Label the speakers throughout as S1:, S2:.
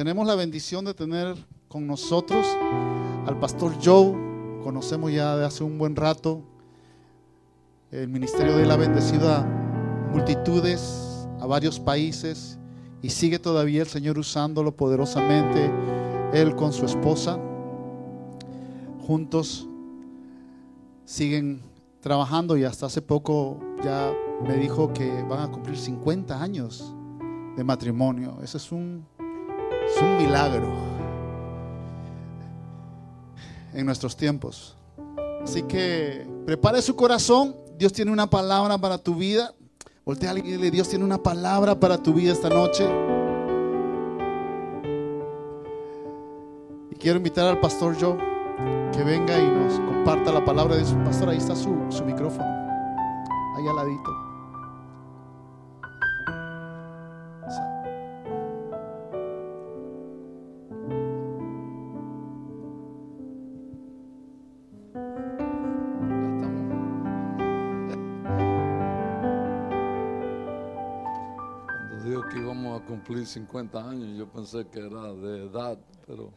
S1: tenemos la bendición de tener con nosotros al pastor Joe. Conocemos ya de hace un buen rato. El ministerio de él ha bendecido a multitudes, a varios países y sigue todavía el Señor usándolo poderosamente. Él con su esposa, juntos, siguen trabajando y hasta hace poco ya me dijo que van a cumplir 50 años de matrimonio. Ese es un, es un milagro en nuestros tiempos. Así que prepare su corazón. Dios tiene una palabra para tu vida. Voltea a alguien y dile, Dios tiene una palabra para tu vida esta noche. Y quiero invitar al pastor Joe que venga y nos comparta la palabra de su pastor. Ahí está su, su micrófono. Ahí al ladito.
S2: Cumplir 50 años, yo pensé que era de edad, pero,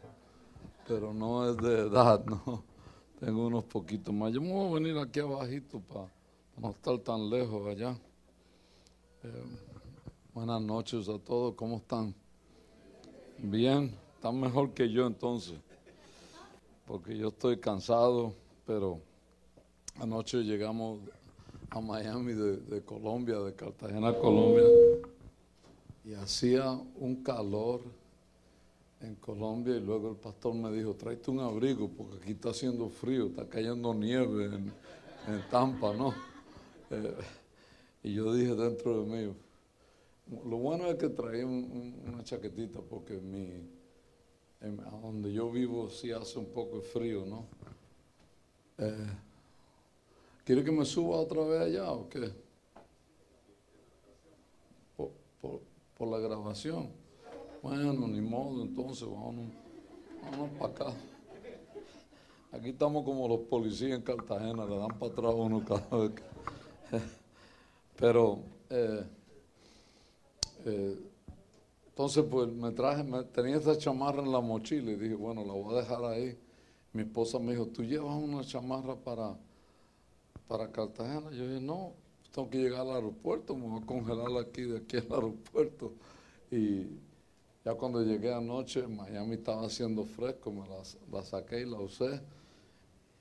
S2: pero no es de edad, no. Tengo unos poquitos más. Yo me voy a venir aquí abajito para no estar tan lejos allá. Eh, buenas noches a todos, ¿cómo están? Bien, están mejor que yo entonces, porque yo estoy cansado, pero anoche llegamos a Miami de, de Colombia, de Cartagena, Colombia y hacía un calor en Colombia y luego el pastor me dijo, tráete un abrigo porque aquí está haciendo frío, está cayendo nieve en, en Tampa, ¿no? Eh, y yo dije dentro de mí, lo bueno es que traí un- un- una chaquetita porque mi, donde yo vivo sí hace un poco de frío, ¿no? Eh, ¿Quiere que me suba otra vez allá o qué? por, por- la grabación. Bueno, ni modo, entonces vámonos, vámonos para acá. Aquí estamos como los policías en Cartagena, le dan para atrás uno cada vez. Pero, eh, eh, entonces pues me traje, me- tenía esta chamarra en la mochila y dije, bueno, la voy a dejar ahí. Mi esposa me dijo, ¿tú llevas una chamarra para, para Cartagena? Yo dije, no, tengo que llegar al aeropuerto, me voy a congelar aquí, de aquí al aeropuerto. Y ya cuando llegué anoche, Miami estaba haciendo fresco, me la, saqué y la usé.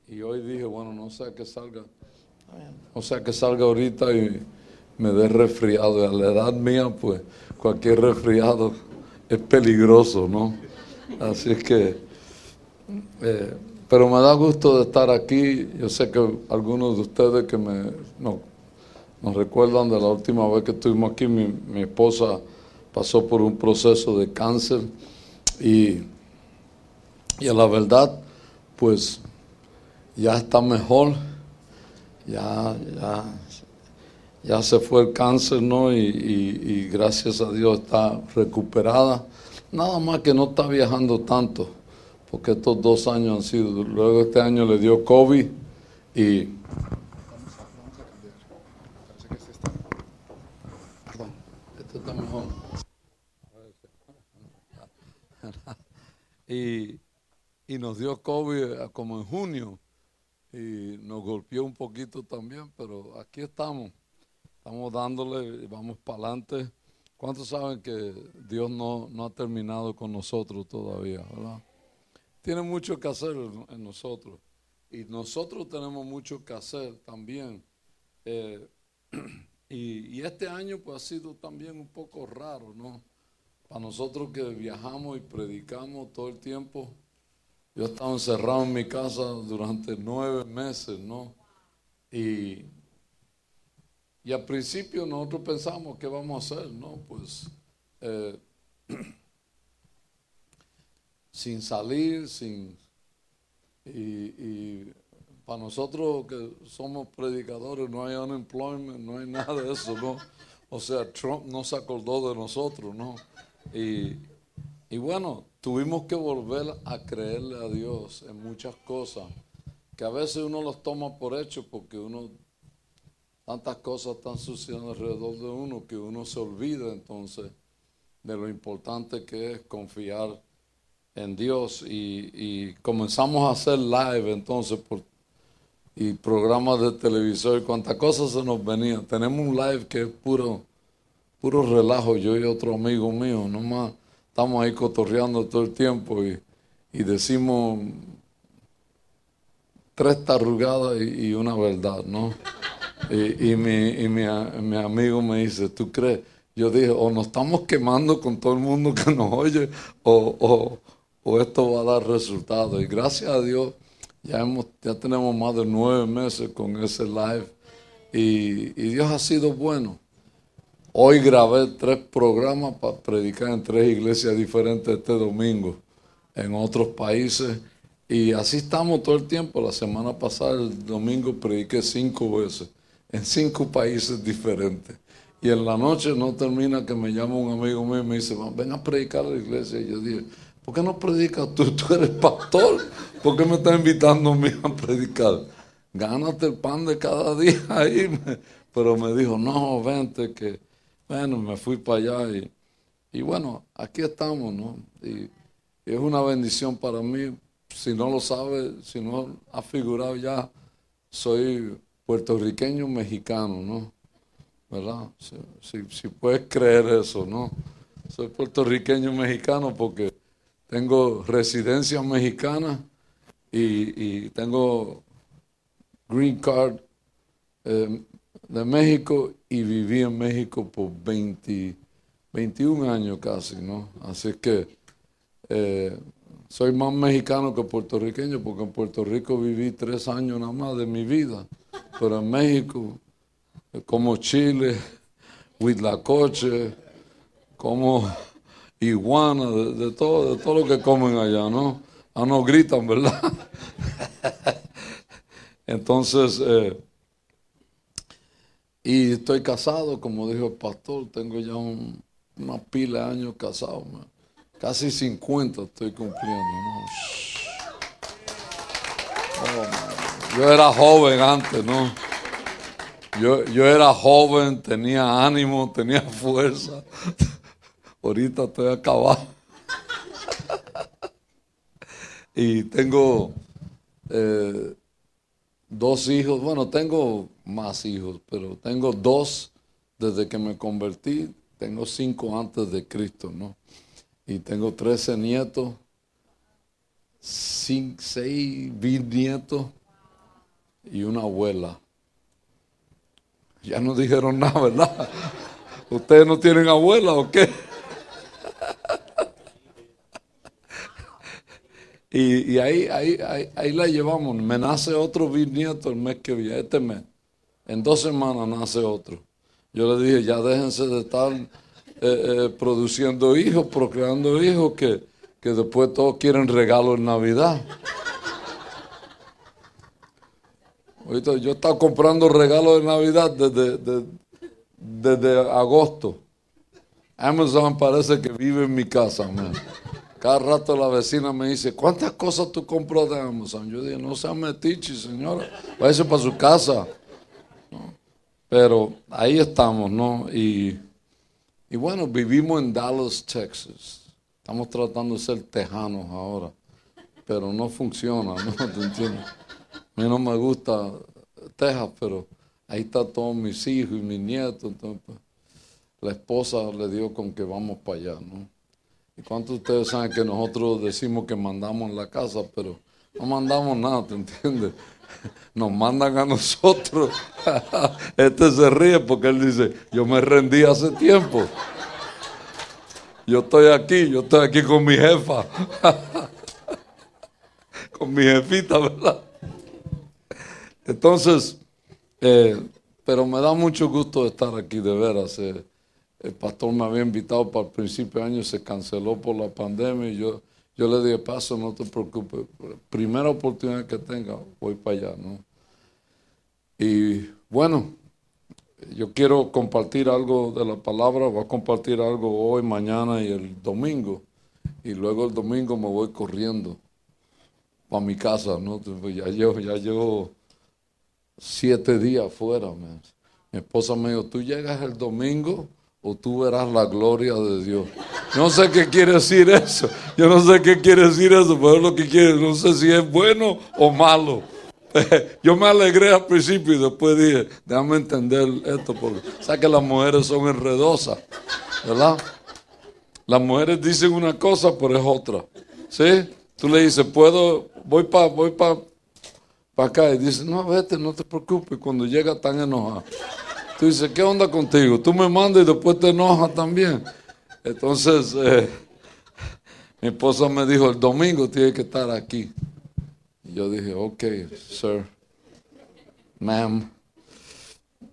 S2: Y hoy dije, bueno, no sea que salga, no sea que salga ahorita y me dé resfriado. Y a la edad mía, pues, cualquier resfriado es peligroso, ¿no? Así es que, eh, pero me da gusto de estar aquí. Yo sé que algunos de ustedes que me, no, nos recuerdan de la última vez que estuvimos aquí, mi, mi esposa pasó por un proceso de cáncer y, y a la verdad, pues ya está mejor, ya, ya, ya se fue el cáncer, ¿no? Y, y- y gracias a Dios está recuperada. Nada más que no está viajando tanto, porque estos dos años han sido, luego este año le dio COVID y
S1: Perdón.
S2: Este está mejor. Y, y nos dio COVID eh, como en junio y nos golpeó un poquito también, pero aquí estamos. Estamos dándole y vamos para adelante. ¿Cuántos saben que Dios no, no ha terminado con nosotros todavía, verdad? Tiene mucho que hacer en, nosotros. Y nosotros tenemos mucho que hacer también. Eh, y, y este año pues ha sido también un poco raro, ¿no? Para nosotros que viajamos y predicamos todo el tiempo. Yo estaba encerrado en mi casa durante nueve meses, ¿no? Y, y al principio nosotros pensamos, ¿qué vamos a hacer? No, pues eh, sin salir, sin... Y, y para nosotros que somos predicadores no hay unemployment, no hay nada de eso, ¿no? O sea, Trump no se acordó de nosotros, ¿no? Y, y bueno, tuvimos que volver a creerle a Dios en muchas cosas, que a veces uno los toma por hecho porque uno, tantas cosas están sucediendo alrededor de uno que uno se olvida entonces de lo importante que es confiar en Dios y, comenzamos a hacer live entonces y programas de televisor y cuántas cosas se nos venían. Tenemos un live que es puro, puro relajo, yo y otro amigo mío, nomás estamos ahí cotorreando todo el tiempo y, decimos tres tarrugadas y, una verdad, ¿no? Y, mi, y mi, mi, amigo me dice, ¿tú crees? Yo dije, o nos estamos quemando con todo el mundo que nos oye, o, o, esto va a dar resultados. Y gracias a Dios, ya, hemos, ya tenemos más de nueve meses con ese live. Y Dios ha sido bueno. Hoy grabé tres programas para predicar en tres iglesias diferentes este domingo, en otros países. Y así estamos todo el tiempo. La semana pasada, el domingo, prediqué cinco veces en cinco países diferentes. Y en la noche no termina que me llama un amigo mío y me dice, ven a predicar a la iglesia. Y yo dije, ¿por qué no predicas tú? Tú eres pastor. ¿Por qué me estás invitando a mí a predicar? Gánate el pan de cada día ahí. Pero me dijo, no, vente, que, bueno, me fui para allá. Y, y bueno, aquí estamos, ¿no? Y, es una bendición para mí. Si no lo sabe, si no ha figurado ya, soy puertorriqueño mexicano, ¿no? ¿Verdad? Si, si, puedes creer eso, ¿no? Soy puertorriqueño mexicano porque tengo residencia mexicana y, y tengo green card eh, de México y viví en México por 20, 21 años casi, ¿no? Así que eh, soy más mexicano que puertorriqueño porque en Puerto Rico viví tres años nada más de mi vida pero en México, como Chile, Huitlacoche, como iguana, de, todo, de todo lo que comen allá, ¿no? Ah, no gritan, ¿verdad? Entonces, eh, y estoy casado, como dijo el pastor, tengo ya una pila de años casado, casi 50 estoy cumpliendo. Oh, yo era joven antes, ¿no? Yo, yo era joven, tenía ánimo, tenía fuerza. Ahorita estoy acabado. y tengo eh, dos hijos, bueno, tengo más hijos, pero tengo dos desde que me convertí. Tengo cinco antes de Cristo, ¿no? Y tengo trece nietos, cinco, seis bisnietos y una abuela. Ya no dijeron nada, ¿verdad? ¿Ustedes no tienen abuela o qué? Y, ahí, ahí, ahí, la llevamos. Me nace otro bisnieto el mes que viene, este mes. En dos semanas nace otro. Yo le dije, ya déjense de estar eh, eh, produciendo hijos, procreando hijos, que, que después todos quieren regalo en Navidad. Ahorita yo estaba comprando regalos de Navidad desde, desde, agosto. Amazon parece que vive en mi casa. Cada rato la vecina me dice, ¿cuántas cosas tú compras de Amazon? Yo dije, no seas metiche, señora. Váyase para su casa. Pero ahí estamos, ¿no? Y, bueno, vivimos en Dallas, Texas. Estamos tratando de ser tejanos ahora. Pero no funciona, ¿no? ¿Te entiendes? A mí no me gusta Texas, pero ahí están todos mis hijos y mis nietos. Entonces, pues, la esposa le dio con que vamos para allá, ¿no? ¿Y cuántos de ustedes saben que nosotros decimos que mandamos en la casa, pero no mandamos nada, ¿te entiendes? Nos mandan a nosotros. Este se ríe porque él dice, yo me rendí hace tiempo. Yo estoy aquí, yo estoy aquí con mi jefa. con mi jefita, ¿verdad? Entonces, eh, pero me da mucho gusto estar aquí, de veras. Eh, el pastor me había invitado para el principio de año, se canceló por la pandemia y yo, yo le dije, paso, no te preocupes, primera oportunidad que tenga, voy para allá, ¿no? Y bueno, yo quiero compartir algo de la palabra, voy a compartir algo hoy, mañana y el domingo. Y luego el domingo me voy corriendo para mi casa, ¿no? Ya llevo, ya llevo siete días fuera. Mi esposa me dijo, tú llegas el domingo o tú verás la gloria de Dios. No sé qué quiere decir eso. Yo no sé qué quiere decir eso, pero es lo que quiere. No sé si es bueno o malo. Yo me alegré al principio y después dije, déjame entender esto, porque sabes que las mujeres son enredosas, ¿verdad? Las mujeres dicen una cosa, pero es otra. ¿Sí? Tú le dices, puedo, voy para voy pa, pa acá. Y dice, no, vete, no te preocupes. Cuando llega tan enojada. Tú dices, ¿qué onda contigo? Tú me mandas y después te enojas también. Entonces, eh, mi esposa me dijo, el domingo tiene que estar aquí. Y yo dije, ok, sir, ma'am.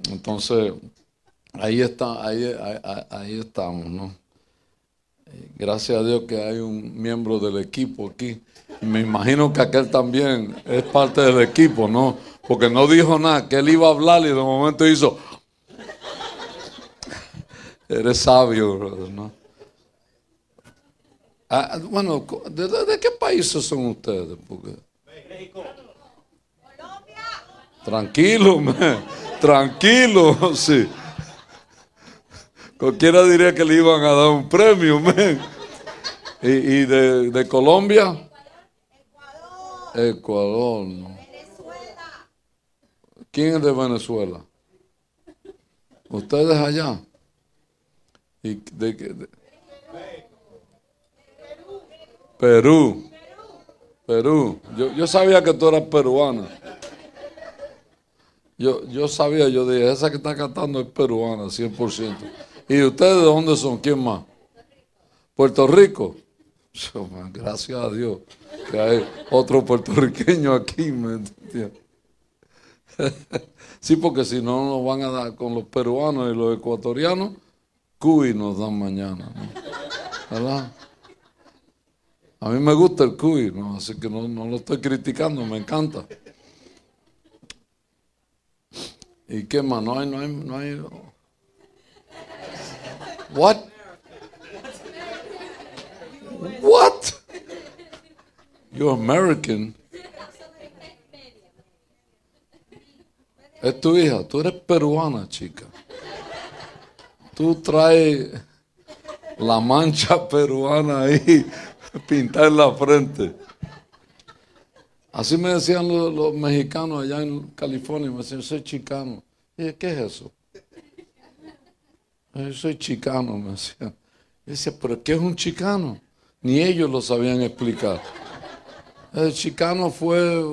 S2: Entonces, ahí está, ahí, ahí, estamos, ¿no? Gracias a Dios que hay un miembro del equipo aquí. me imagino que aquel también es parte del equipo, ¿no? Porque no dijo nada, que él iba a hablar y de momento hizo, Eres sabio, ¿no? Ah, bueno, ¿de, qué países son ustedes? México. Colombia. Tranquilo, tranquilo, sí. Cualquiera diría que le iban a dar un premio, man. ¿Y, de, Colombia? Ecuador. Ecuador, no. Venezuela. ¿Quién es de Venezuela? ¿Ustedes allá? ¿Y de, Perú. Perú. Yo, yo, sabía que tú eras peruana. Yo, yo sabía, yo dije, esa que está cantando es peruana, 100%. ¿Y ustedes de dónde son? ¿Quién más? Puerto Rico. Gracias a Dios que hay otro puertorriqueño aquí. ¿me sí, porque si no nos van a dar con los peruanos y los ecuatorianos cuy nos dan mañana, ¿verdad? A mí me gusta el cuy, ¿no? así que no, lo estoy criticando, me encanta. ¿Y qué más? No hay, no hay, no hay. What? What? You're American. Es tu hija, tú eres peruana, chica tú traes la mancha peruana ahí pintada en la frente. Así me decían los, mexicanos allá en California, me decían, soy chicano. Y dije, ¿qué es eso? Yo soy chicano, me decían. Y decía, ¿pero qué es un chicano? Ni ellos lo sabían explicar. El chicano fue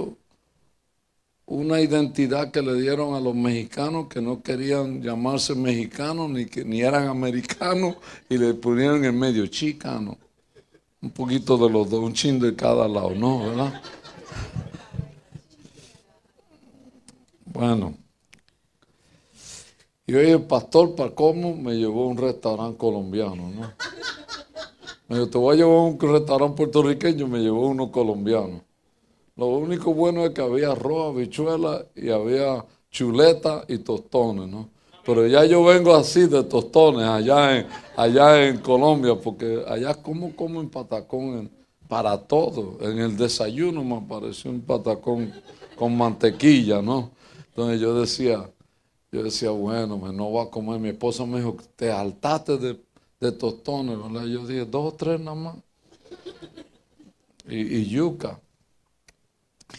S2: una identidad que le dieron a los mexicanos que no querían llamarse mexicanos ni que ni eran americanos y le pusieron en medio chicano. Un poquito de los dos, un chin de cada lado, ¿no? ¿Verdad? Bueno. Y hoy el pastor Pacomo me llevó un restaurante colombiano, ¿no? Me dijo, te voy a llevar un restaurante puertorriqueño, me llevó uno colombiano. Lo único bueno es que había arroz, habichuela y había chuleta y tostones, ¿no? Pero ya yo vengo así de tostones allá en, allá en Colombia, porque allá como como en patacón para todo. En el desayuno me apareció un patacón con mantequilla, ¿no? Entonces yo decía, yo decía, bueno, me no va a comer. Mi esposa me dijo, te altaste de, de tostones, ¿verdad? Yo dije, dos o tres nada más. Y, y yuca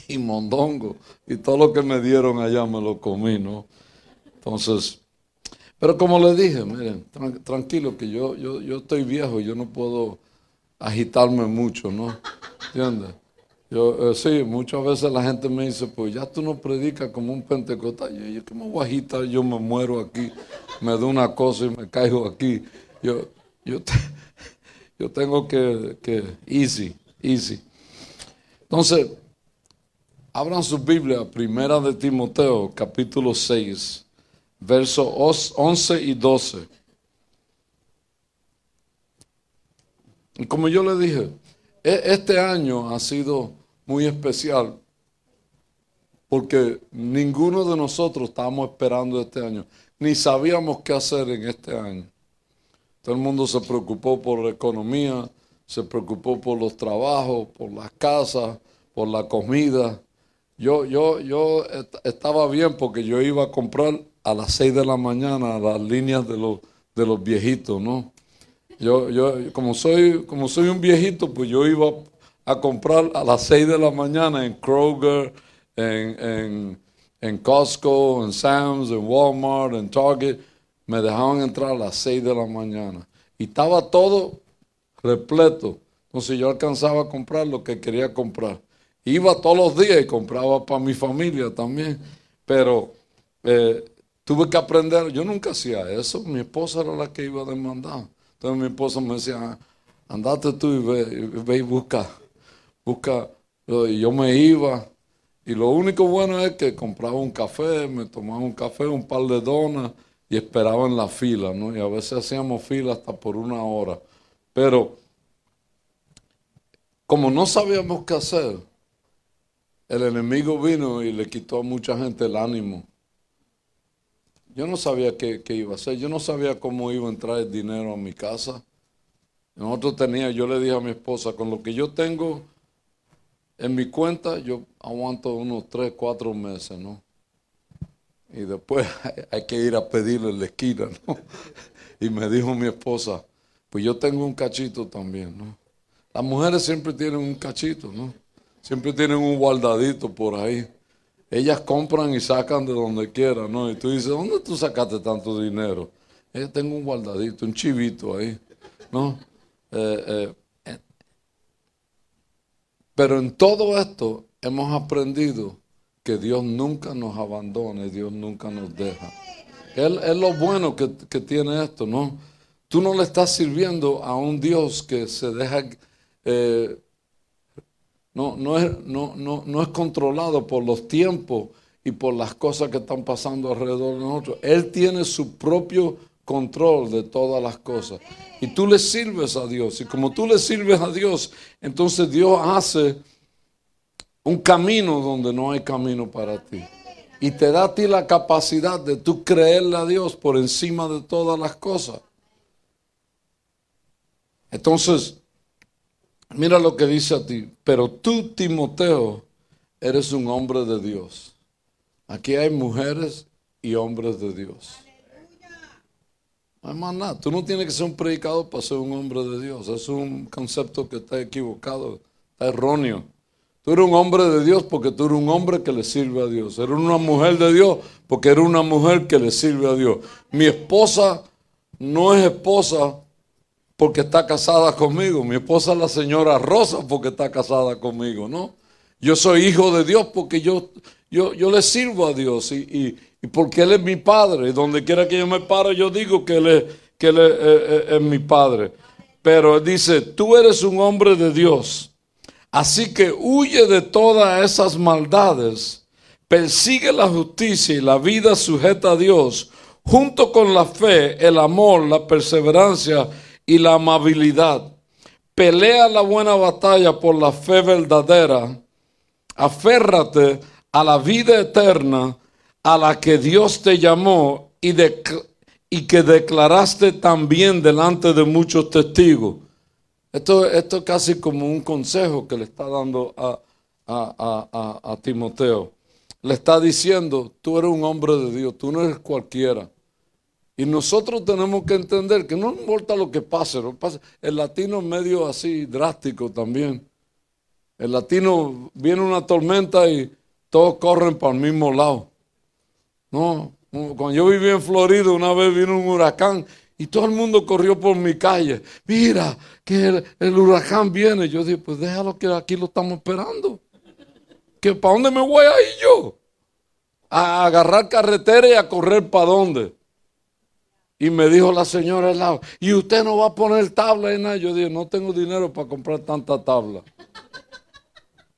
S2: y mondongo y todo lo que me dieron allá me lo comí, ¿no? Entonces, pero como les dije, miren, tranquilo que yo, yo, yo estoy viejo, yo no puedo agitarme mucho, ¿no? ¿Entiendes? Yo, eh, sí, muchas veces la gente me dice, pues ya tú no predicas como un pentecostal. Yo, yo ¿qué me voy a agitar? Yo me muero aquí, me doy una cosa y me caigo aquí. Yo, yo, yo tengo que, que, easy, easy. Entonces, Abran su Biblia, primera de Timoteo, capítulo 6, versos 11 y 12. Y como yo le dije, e, este año ha sido muy especial porque ninguno de nosotros estábamos esperando este año, ni sabíamos qué hacer en este año. Todo el mundo se preocupó por la economía, se preocupó por los trabajos, por las casas, por la comida. Yo, yo, yo estaba bien porque yo iba a comprar a las 6 de la mañana las líneas de los, de los viejitos, ¿no? Yo, yo, como soy, como soy un viejito, pues yo iba a comprar a las 6 de la mañana en Kroger, en, en, Costco, en Sam's, en Walmart, en Target. Me dejaban entrar a las 6 de la mañana. Y estaba todo repleto. Entonces yo alcanzaba a comprar lo que quería comprar. Iba todos los días y compraba para mi familia también. Pero eh, tuve que aprender. Yo nunca hacía eso. Mi esposa era la que iba a demandar. Entonces mi esposa me decía, andate tú y ve, ve y busca busca, y yo me iba. Y lo único bueno es que compraba un café, me tomaba un café, un par de donas y esperaba en la fila, ¿no? Y a veces hacíamos fila hasta por una hora. Pero como no sabíamos qué hacer, el enemigo vino y le quitó a mucha gente el ánimo. Yo no sabía qué, qué, iba a hacer, yo no sabía cómo iba a entrar el dinero a mi casa. Nosotros tenía, yo le dije a mi esposa, con lo que yo tengo, en mi cuenta yo aguanto unos 3, 4 meses, ¿no? Y después hay que ir a pedirle en la esquina, ¿no? Y me dijo mi esposa, pues yo tengo un cachito también, ¿no? Las mujeres siempre tienen un cachito, ¿no? Siempre tienen un guardadito por ahí. Ellas compran y sacan de donde quieran, ¿no? Y tú dices, ¿dónde tú sacaste tanto dinero? Ella tengo un guardadito, un chivito ahí, ¿no? Eh, eh, pero en todo esto hemos aprendido que Dios nunca nos abandona y Dios nunca nos deja. Él, es lo bueno que, tiene esto, ¿no? Tú no le estás sirviendo a un Dios que se deja, eh, no, no, es, no, no, no es controlado por los tiempos y por las cosas que están pasando alrededor de nosotros. Él tiene su propio control de todas las cosas. Y tú le sirves a Dios. Y como tú le sirves a Dios, entonces Dios hace un camino donde no hay camino para ti. Y te da a ti la capacidad de tú creerle a Dios por encima de todas las cosas. Entonces, mira lo que dice a ti. Pero tú, Timoteo, eres un hombre de Dios. Aquí hay mujeres y hombres de Dios. No nada. Tú no tienes que ser un predicador para ser un hombre de Dios. Es un concepto que está equivocado, está erróneo. Tú eres un hombre de Dios porque tú eres un hombre que le sirve a Dios. Eres una mujer de Dios porque eres una mujer que le sirve a Dios. Mi esposa no es esposa porque está casada conmigo. Mi esposa es la señora Rosa porque está casada conmigo, ¿no? Yo soy hijo de Dios porque yo, yo, yo le sirvo a Dios y, y porque Él es mi Padre. Y donde quiera que yo me pare, yo digo que Él, es, que él es, mi Padre. Pero dice, tú eres un hombre de Dios. Así que huye de todas esas maldades. Persigue la justicia y la vida sujeta a Dios, junto con la fe, el amor, la perseverancia y la amabilidad. Pelea la buena batalla por la fe verdadera. Aférrate a la vida eterna a la que Dios te llamó y, que declaraste también delante de muchos testigos. Esto, es casi como un consejo que le está dando a, Timoteo. Le está diciendo, tú eres un hombre de Dios, tú no eres cualquiera. Y nosotros tenemos que entender que no importa lo que pase, lo pase. el latino es medio así drástico también. El latino viene una tormenta y todos corren para el mismo lado. No, cuando yo vivía en Florida, una vez vino un huracán y todo el mundo corrió por mi calle. Mira, que el, huracán viene. Yo dije, pues déjalo que aquí lo estamos esperando. ¿Que ¿Para dónde me voy a ir yo? A agarrar carretera y a correr para dónde. Y me dijo la señora al lado, ¿y usted no va a poner tabla y nada? Yo dije, no tengo dinero para comprar tanta tabla.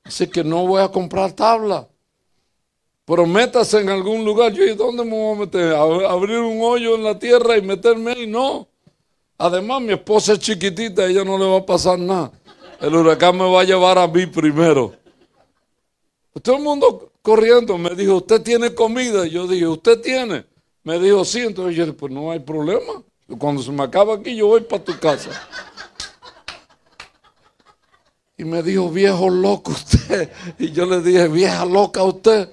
S2: Así que no voy a comprar tabla pero métase en algún lugar. Yo, ¿y dónde me voy a meter? abrir un hoyo en la tierra y meterme ahí? No. Además, mi esposa es chiquitita, a ella no le va a pasar nada. El huracán me va a llevar a mí primero. Todo el mundo corriendo me dijo, ¿usted tiene comida? yo dije, ¿usted tiene? Me dijo, sí. Entonces yo dije, pues no hay problema. Cuando se me acaba aquí, yo voy para tu casa. Y me dijo, viejo loco usted. Y yo le dije, vieja loca usted.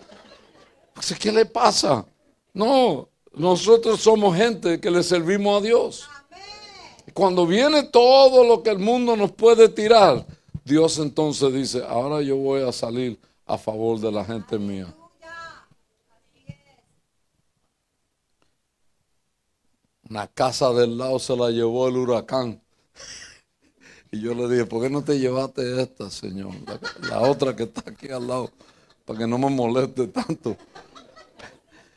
S2: ¿qué le pasa? No, nosotros somos gente que le servimos a Dios. Cuando viene todo lo que el mundo nos puede tirar, Dios entonces dice, ahora yo voy a salir a favor de la gente mía. Una casa del lado se la llevó el huracán. Y yo le dije, ¿por qué no te llevaste esta, Señor? La, otra que está aquí al lado, para que no me moleste tanto.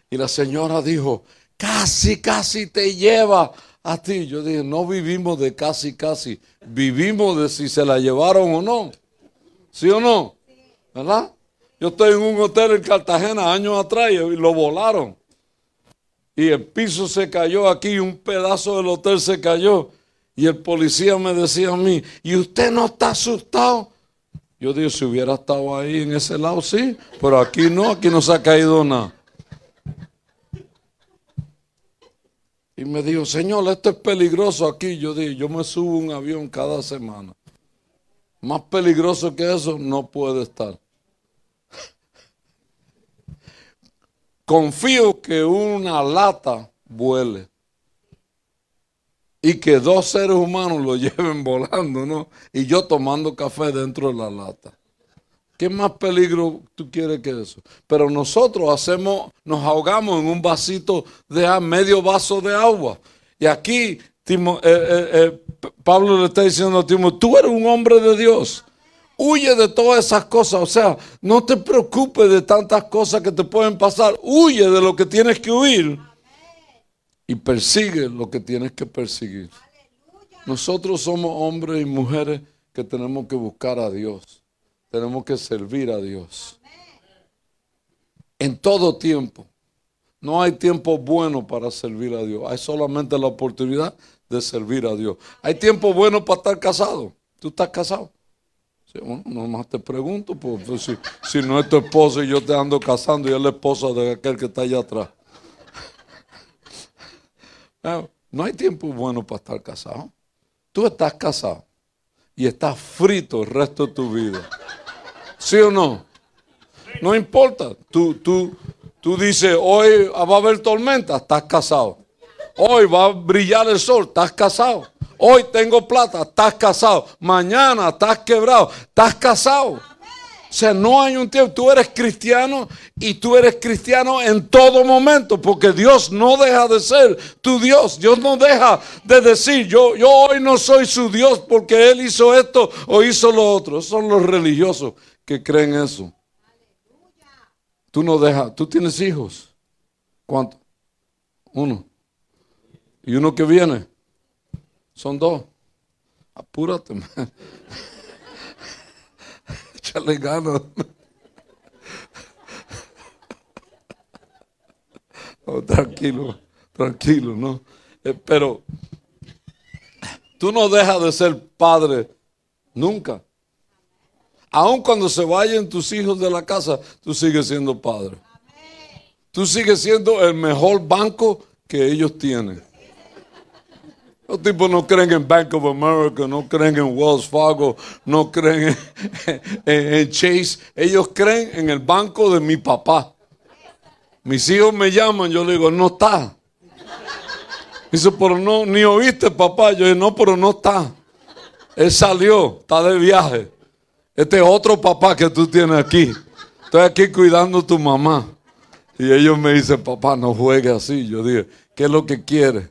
S2: Y la señora dijo, casi, casi te lleva a ti. Yo dije, no vivimos de casi, casi. Vivimos de si se la llevaron o no. ¿Sí o no? ¿Verdad? Yo estoy en un hotel en Cartagena años atrás y lo volaron y el piso se cayó aquí un pedazo del hotel se cayó. Y el policía me decía a mí, ¿y usted no está asustado? Yo digo, si hubiera estado ahí en ese lado, sí, pero aquí no, aquí no se ha caído nada. Y me dijo, Señor, esto es peligroso aquí. Yo dije, yo me subo un avión cada semana. Más peligroso que eso no puede estar. Confío que una lata vuele y que dos seres humanos lo lleven volando, ¿no? Y yo tomando café dentro de la lata. ¿Qué más peligro tú quieres que eso? Pero nosotros hacemos, nos ahogamos en un vasito de medio vaso de agua. Y aquí Timo, eh, eh, eh, Pablo le está diciendo a Timo, tú eres un hombre de Dios. Huye de todas esas cosas. O sea, no te preocupes de tantas cosas que te pueden pasar. Huye de lo que tienes que huir. Y persigue lo que tienes que perseguir. Nosotros somos hombres y mujeres que tenemos que buscar a Dios. Tenemos que servir a Dios. En todo tiempo. No hay tiempo bueno para servir a Dios. Hay solamente la oportunidad de servir a Dios. Hay tiempo bueno para estar casado. ¿Tú estás casado? No más te pregunto, pues, pues, si, si, no es tu esposo y yo te ando casando y es la esposa de aquel que está allá atrás. No hay tiempo bueno para estar casado. Tú estás casado y estás frito el resto de tu vida. ¿Sí o no? No importa. Tú, tú, tú dices, hoy va a haber tormenta, estás casado. Hoy va a brillar el sol, estás casado. Hoy tengo plata, estás casado. Mañana estás quebrado, estás casado. O sea, no hay un tiempo. Tú eres cristiano y tú eres cristiano en todo momento, porque Dios no deja de ser tu Dios. Dios no deja de decir, yo, yo hoy no soy su Dios porque Él hizo esto o hizo lo otro. son los religiosos que creen eso. Tú no dejas, tú tienes hijos. ¿Cuántos? Uno. ¿Y uno que viene? Son dos. Apúrate. Échale tranquilo, tranquilo, ¿no? Eh, pero tú no dejas de ser padre nunca. Aun cuando se vayan tus hijos de la casa, tú sigues siendo padre. Tú sigues siendo el mejor banco que ellos tienen. Los tipos no creen en Bank of America, no creen en Wells Fargo, no creen en, Chase. Ellos creen en el banco de mi papá. Mis hijos me llaman, yo le digo, no está. Dice, pero no, ni oíste papá. Yo digo, no, pero no está. Él salió, está de viaje. Este es otro papá que tú tienes aquí. Estoy aquí cuidando a tu mamá. Y ellos me dicen, papá, no juegue así. Yo dije, ¿qué es lo que quiere?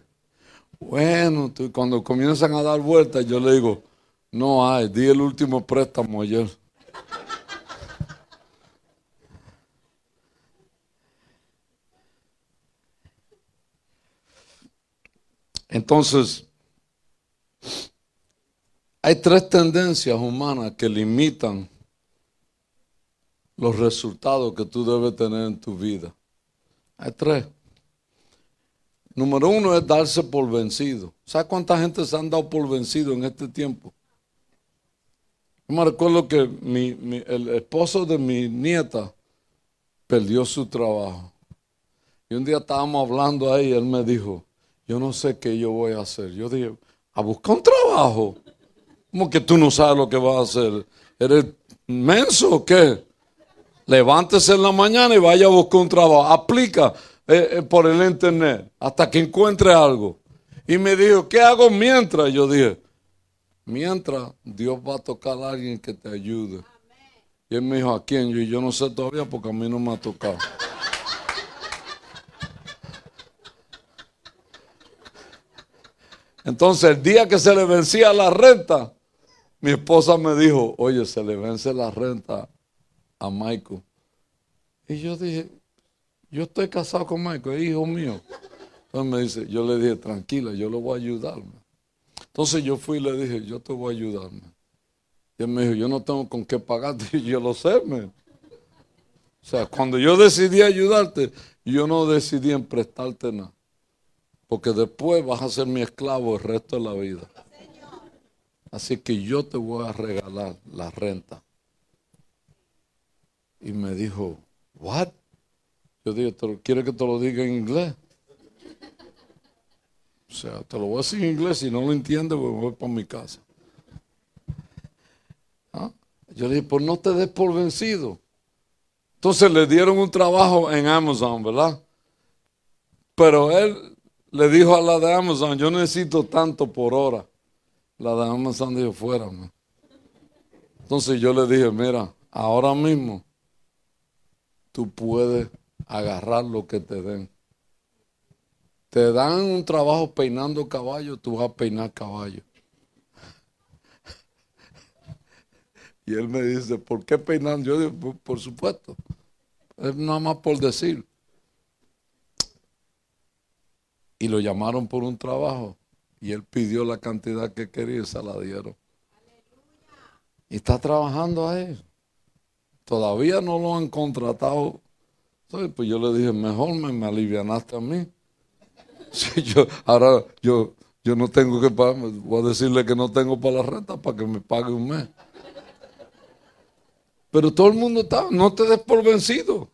S2: Bueno, cuando comienzan a dar vueltas, yo le digo, no hay, di el último préstamo ayer. Entonces, hay tres tendencias humanas que limitan los resultados que tú debes tener en tu vida. Hay tres. Número uno es darse por vencido. ¿Sabe cuánta gente se han dado por vencido en este tiempo? Yo me recuerdo que el esposo de mi nieta perdió su trabajo. Y un día estábamos hablando ahí y él me dijo, yo no sé qué yo voy a hacer. Yo dije, a buscar un trabajo. ¿Cómo que tú no sabes lo que vas a hacer? ¿Eres menso o qué? Levántese en la mañana y vaya a buscar un trabajo. Aplica eh, eh, por el internet hasta que encuentre algo. Y me dijo, ¿qué hago mientras? Yo dije, mientras Dios va a tocar a alguien que te ayude. Y él me dijo, ¿a quién? Yo, yo no sé todavía porque a mí no me ha tocado. Entonces, el día que se le vencía la renta, mi esposa me dijo, oye, se le vence la renta a Michael. Y yo dije, yo estoy casado con Michael, hijo mío. Entonces me dice, yo le dije, tranquila, yo le voy a ayudarme. Entonces yo fui y le dije, yo te voy a ayudarme. Y él me dijo, yo no tengo con qué pagarte. Y yo lo sé, me. O sea, cuando yo decidí ayudarte, yo no decidí en prestarte nada. Porque después vas a ser mi esclavo el resto de la vida. Así que yo te voy a regalar la renta. Y me dijo, ¿what? Yo dije, ¿quiere que te lo diga en inglés? O sea, te lo voy a decir en inglés, si no lo entiendes, pues voy para mi casa. ¿Ah? Yo le dije, pues no te des por vencido. Entonces le dieron un trabajo en Amazon, ¿verdad? Pero él le dijo a la de Amazon, yo necesito tanto por hora. La de Amazon dijo, fuera. Entonces yo le dije, mira, ahora mismo tú puedes agarrar lo que te den. Te dan un trabajo peinando caballo, tú vas a peinar caballo. Y él me dice, ¿por qué peinando? Yo digo, por, supuesto. Es nada más por decir y lo llamaron por un trabajo y él pidió la cantidad que quería y se la dieron. Y está trabajando ahí. Todavía no lo han contratado. Pues yo le dije, mejor me, me alivianaste a mí. yo, ahora yo, yo no tengo que pagar, voy a decirle que no tengo para la renta para que me pague un mes. Pero todo el mundo está, no te des por vencido.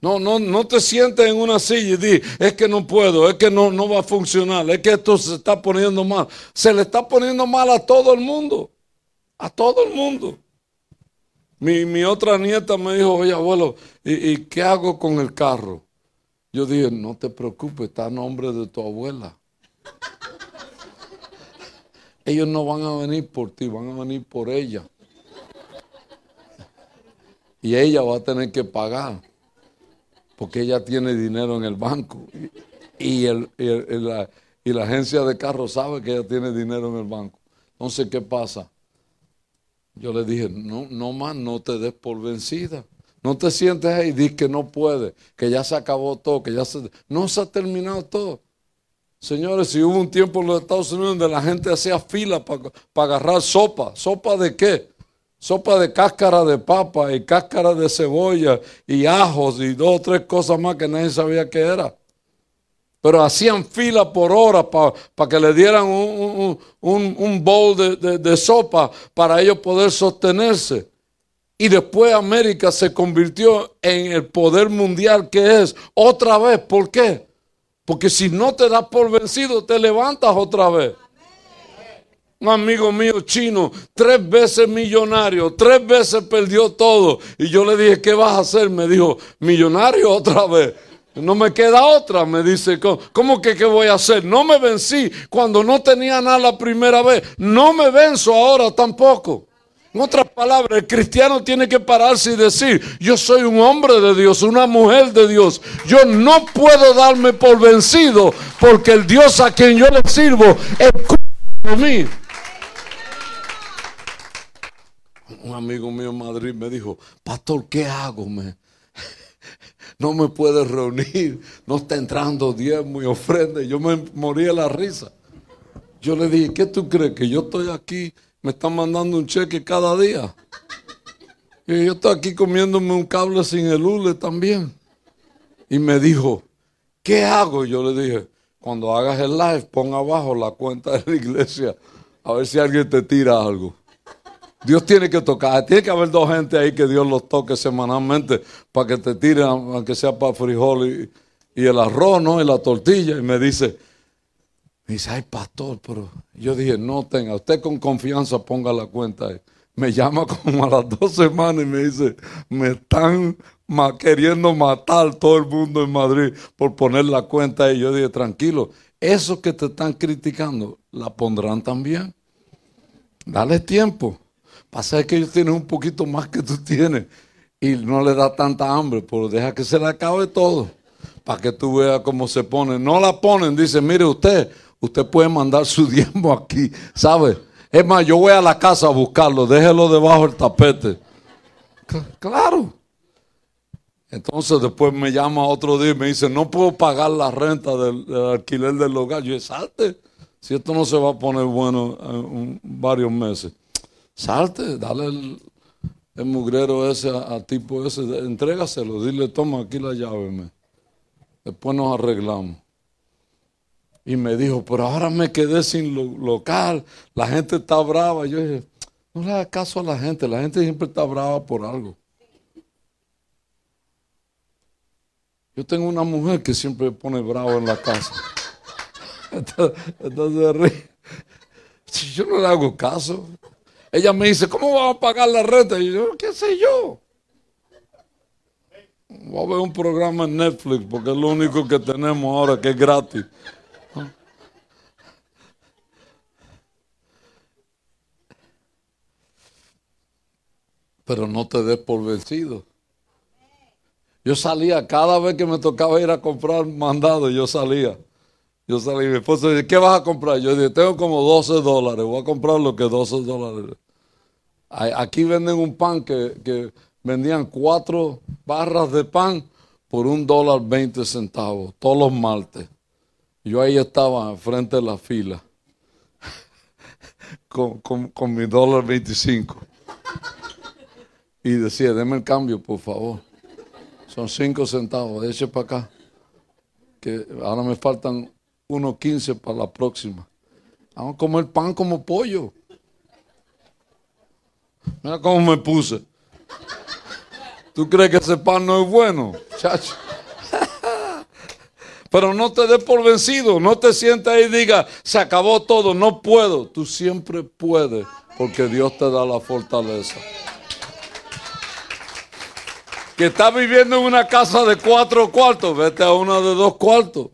S2: No, no, no te sientes en una silla y di, es que no puedo, es que no, no va a funcionar, es que esto se está poniendo mal. Se le está poniendo mal a todo el mundo, a todo el mundo. Mi, otra nieta me dijo, oye abuelo, ¿y, ¿y, qué hago con el carro? Yo dije, no te preocupes, está a nombre de tu abuela. Ellos no van a venir por ti, van a venir por ella. Y ella va a tener que pagar porque ella tiene dinero en el banco y, el, la, y la agencia de carro sabe que ella tiene dinero en el banco. Entonces, ¿qué pasa? Yo le dije, no, no más, no te des por vencida. No te sientes ahí y dices que no puede, que ya se acabó todo, que ya se... No se ha terminado todo. Señores, si hubo un tiempo en los Estados Unidos donde la gente hacía fila para agarrar sopa, ¿sopa de qué? sopa de cáscara de papa y cáscara de cebolla y ajos y dos o tres cosas más que nadie sabía qué era. Pero hacían fila por horas para que le dieran un, bowl de, de sopa para ellos poder sostenerse. Y después América se convirtió en el poder mundial que es otra vez. ¿Por qué? Porque si no te das por vencido, te levantas otra vez un amigo mío chino, tres veces millonario, tres veces perdió todo. Y yo le dije, ¿qué vas a hacer? Me dijo, millonario otra vez. No me queda otra, me dice, ¿cómo que qué voy a hacer? No me vencí cuando no tenía nada la primera vez. No me venzo ahora tampoco. En otras palabras, el cristiano tiene que pararse y decir, yo soy un hombre de Dios, una mujer de Dios. Yo no puedo darme por vencido porque el Dios a quien yo le sirvo es mí. un amigo mío en Madrid me dijo, pastor, ¿qué hago? Me? No me puede reunir, no está entrando diezmo y ofrenda. Yo me moría de la risa. Yo le dije, ¿qué tú crees? Que yo estoy aquí, me están mandando un cheque cada día. Y yo estoy aquí comiéndome un cable sin el hule también. Y me dijo, ¿qué hago? Yo le dije, cuando hagas el live, pon abajo la cuenta de la iglesia, a ver si alguien te tira algo. Dios tiene que tocar. Tiene que haber dos gente ahí que Dios los toque semanalmente para que te tiren, aunque sea para frijol y, el arroz, ¿no? Y la tortilla. Y me dice, me dice, ay, pastor, pero yo dije, no tenga, usted con confianza ponga la cuenta ahí. Me llama como a las dos semanas y me dice, me están queriendo matar todo el mundo en Madrid por poner la cuenta y yo dije, tranquilo, eso que te están criticando, la pondrán también. Dale tiempo. Pasa que ellos tienen un poquito más que tú tienes y no le da tanta hambre, pero deja que se le acabe todo para que tú veas cómo se pone. No la ponen, dice, mire usted, usted puede mandar su diezmo aquí, ¿sabe? Es más, yo voy a la casa a buscarlo, déjelo debajo del tapete. Claro. Entonces después me llama otro día y me dice, no puedo pagar la renta del, alquiler del hogar. Yo salte, si esto no se va a poner bueno en varios meses. Salte, dale el, mugrero ese al tipo ese, entrégaselo, dile, toma aquí la llave. Me. Después nos arreglamos. Y me dijo, pero ahora me quedé sin local, la gente está brava. Yo dije, no le hagas caso a la gente, la gente siempre está brava por algo. Yo tengo una mujer que siempre pone bravo en la casa. Entonces, si yo no le hago caso, ella me dice, ¿cómo vamos a pagar la renta? Y yo, ¿qué sé yo? Voy a ver un programa en Netflix porque es lo único que tenemos ahora que es gratis. Pero no te des por vencido. Yo salía, cada vez que me tocaba ir a comprar mandado, yo salía. Yo salía y mi esposo dice, ¿qué vas a comprar? Yo dije, tengo como 12 dólares, voy a comprar lo que 12 dólares. Aquí venden un pan que, vendían cuatro barras de pan por un dólar 20 centavos, todos los martes. Yo ahí estaba frente de la fila con, con mi dólar 25. Y decía, deme el cambio, por favor. Son cinco centavos, eche para acá. Que ahora me faltan unos 15 para la próxima. Vamos a comer pan como pollo. Mira cómo me puse. ¿Tú crees que ese pan no es bueno, chacho? Pero no te des por vencido, no te sientas ahí y diga, se acabó todo, no puedo. Tú siempre puedes, porque Dios te da la fortaleza que está viviendo en una casa de cuatro cuartos, vete a una de dos cuartos.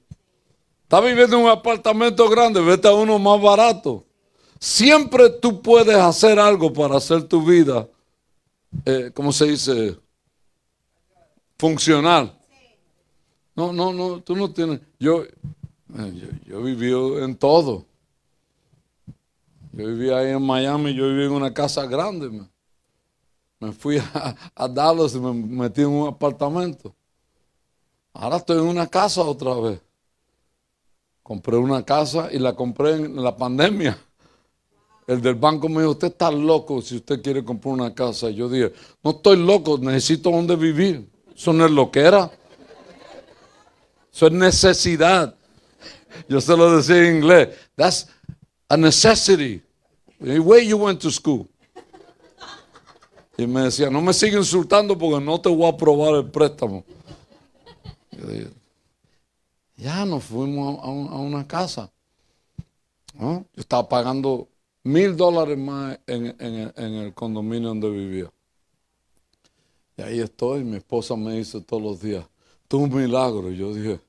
S2: Está viviendo en un apartamento grande, vete a uno más barato. Siempre tú puedes hacer algo para hacer tu vida, eh, ¿cómo se dice? Funcional. No, no, no, tú no tienes. Yo, eh, yo, he vivido en todo. Yo vivía ahí en Miami, yo vivía en una casa grande. Me fui a, Dallas y me metí en un apartamento. Ahora estoy en una casa otra vez. Compré una casa y la compré en la pandemia. El del banco me dijo, usted está loco si usted quiere comprar una casa. Yo dije, no estoy loco, necesito donde vivir. Eso no es lo que era. Eso es necesidad. Yo se lo decía en inglés. That's a necessity. Where you went to school? Y me decía, no me siga insultando porque no te voy a aprobar el préstamo. Yo ya nos fuimos a, una casa. Yo estaba pagando mil dólares más en, el condominio donde vivía. Y ahí estoy, mi esposa me dice todos los días, tú un milagro. yo dije,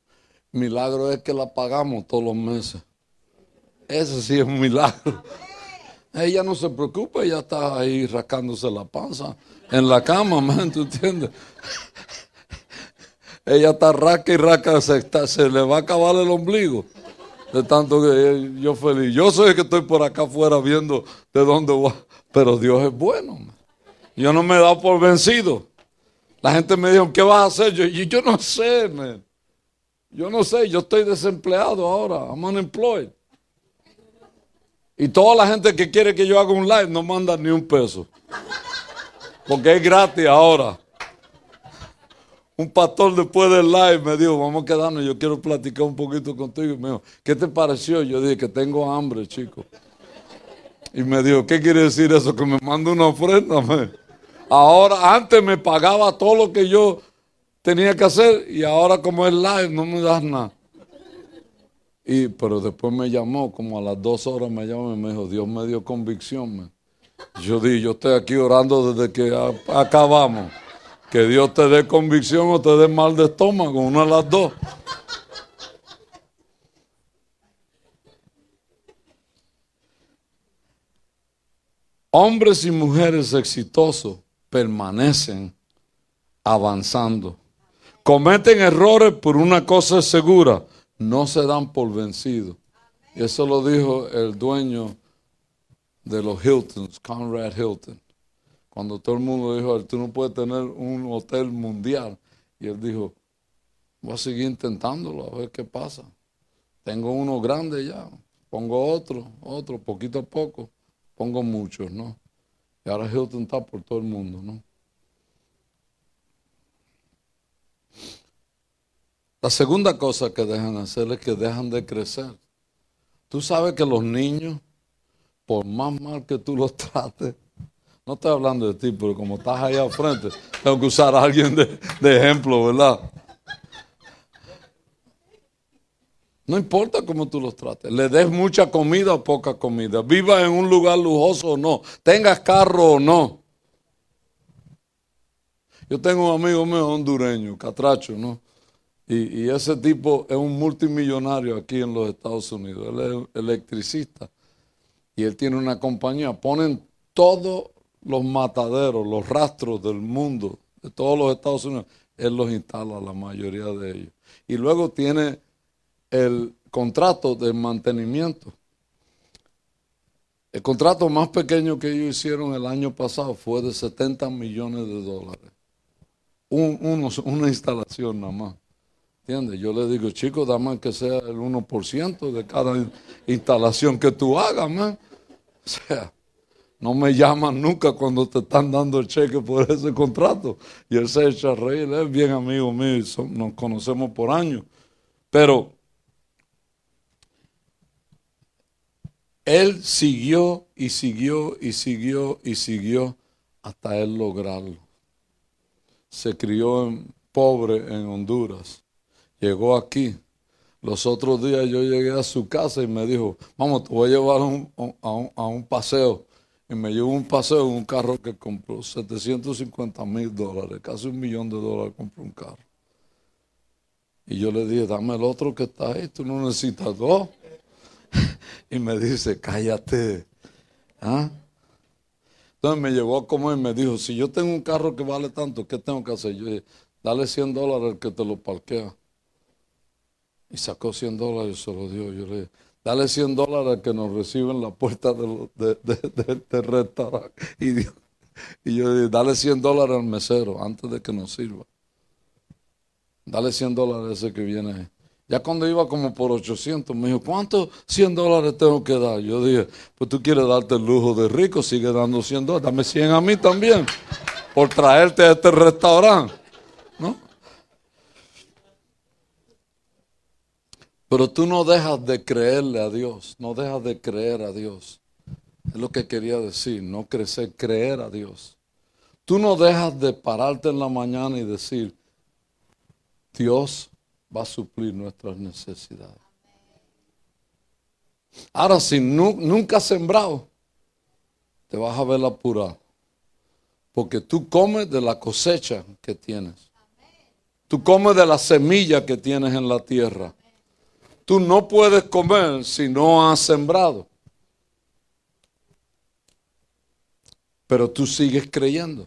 S2: milagro es que la pagamos todos los meses. Ese sí es un milagro. Ella no se preocupa, ella está ahí rascándose la panza en la cama, man, ¿tú entiendes? ella está rasca y rasca, se, se le va a acabar el ombligo. De tanto que yo feliz. Yo soy el que estoy por acá afuera viendo de dónde va. Pero Dios es bueno. Yo no me he dado por vencido. La gente me dijo, ¿qué vas a hacer? Yo, yo no sé, man. Yo no sé, yo estoy desempleado ahora. I'm unemployed. Y toda la gente que quiere que yo haga un live no manda ni un peso. Porque es gratis ahora. Un pastor después del live me dijo, vamos a quedarnos, yo quiero platicar un poquito contigo. Y me dijo, ¿qué te pareció? Yo dije que tengo hambre, chico. Y me dijo, ¿qué quiere decir eso? Que me manda una ofrenda. Ahora, antes me pagaba todo lo que yo tenía que hacer y ahora como es live no me das nada. Y, pero después me llamó, como a las dos horas me llamó y me dijo, Dios me dio convicción. Yo dije, yo estoy aquí orando desde que acabamos. Que Dios te dé convicción o te dé mal de estómago, una de las dos. Hombres y mujeres exitosos permanecen avanzando. Cometen errores por una cosa segura, no se dan por vencidos. Y eso lo dijo el dueño de los Hiltons, Conrad Hilton. Cuando todo el mundo dijo, tú no puedes tener un hotel mundial. Y él dijo, voy a seguir intentándolo, a ver qué pasa. Tengo uno grande ya, pongo otro, otro, poquito a poco, pongo muchos, ¿no? Y ahora Hilton está por todo el mundo, ¿no? La segunda cosa que dejan hacer es que dejan de crecer. Tú sabes que los niños, por más mal que tú los trates, no estoy hablando de ti, pero como estás ahí al frente, tengo que usar a alguien de, ejemplo, ¿verdad? No importa cómo tú los trates, le des mucha comida o poca comida, viva en un lugar lujoso o no, tengas carro o no. Yo tengo un amigo mío hondureño, Catracho, ¿no? Y, y, ese tipo es un multimillonario aquí en los Estados Unidos. Él es electricista y él tiene una compañía. Ponen todos los mataderos, los rastros del mundo, de todos los Estados Unidos. Él los instala, la mayoría de ellos. Y luego tiene el contrato de mantenimiento. El contrato más pequeño que ellos hicieron el año pasado fue de 70 millones de dólares. una instalación nada más. Yo le digo, chicos, dame que sea el 1% de cada instalación que tú hagas, man. O sea, no me llaman nunca cuando te están dando el cheque por ese contrato. Y él se echa reír, él es bien amigo mío, nos conocemos por años. Pero él siguió y siguió y siguió y siguió hasta él lograrlo. Se crió en, pobre en Honduras llegó aquí. Los otros días yo llegué a su casa y me dijo, vamos, te voy a llevar a, un, paseo. Y me llevó un paseo en un carro que compró 750 mil dólares, casi un millón de dólares compró un carro. Y yo le dije, dame el otro que está ahí, tú no necesitas dos. y me dice, cállate. ¿Ah? Entonces me llevó a comer y me dijo, si yo tengo un carro que vale tanto, ¿qué tengo que hacer? Yo dije, dale 100 dólares al que te lo parquea. Y sacó 100 dólares y se lo dio. Yo le dije, dale 100 dólares que nos reciben la puerta del de, restaurante. Y, y, yo dije, dale 100 dólares al mesero antes de que nos sirva. Dale 100 dólares a ese que viene. Ya cuando iba como por 800, me dijo, ¿cuántos 100 dólares tengo que dar? Yo dije, pues tú quieres darte el lujo de rico, sigue dando 100 dólares, dame 100 a mí también, por traerte a este restaurante. ¿No? Pero tú no dejas de creerle a Dios, no dejas de creer a Dios. Es lo que quería decir, no crecer, creer a Dios. Tú no dejas de pararte en la mañana y decir, Dios va a suplir nuestras necesidades. Ahora, si nunca has sembrado, te vas a ver apurado. Porque tú comes de la cosecha que tienes. Tú comes de la semilla que tienes en la tierra. Tú no puedes comer si no has sembrado. Pero tú sigues creyendo.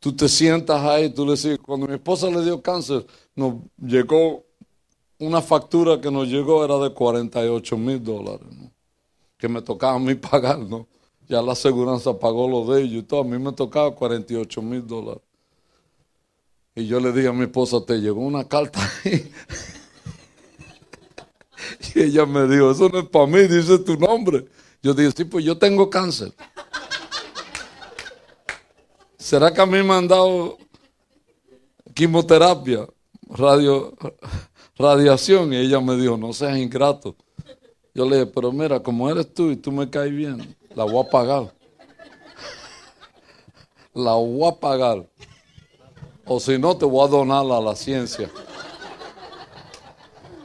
S2: Tú te sientas ahí, tú le dices, cuando mi esposa le dio cáncer, nos llegó una factura que nos llegó, era de 48 mil dólares, que me tocaba a mí pagar, ¿no? Ya la aseguranza pagó lo de ellos y todo, a mí me tocaba 48 mil dólares. Y yo le dije a mi esposa, te llegó una carta ahí. Y ella me dijo, eso no es para mí, dice tu nombre. Yo dije, sí, pues yo tengo cáncer. ¿Será que a mí me han dado quimioterapia, radio, radiación? Y ella me dijo, no seas ingrato. Yo le dije, pero mira, como eres tú y tú me caes bien, la voy a pagar. La voy a pagar. O si no, te voy a donar a la ciencia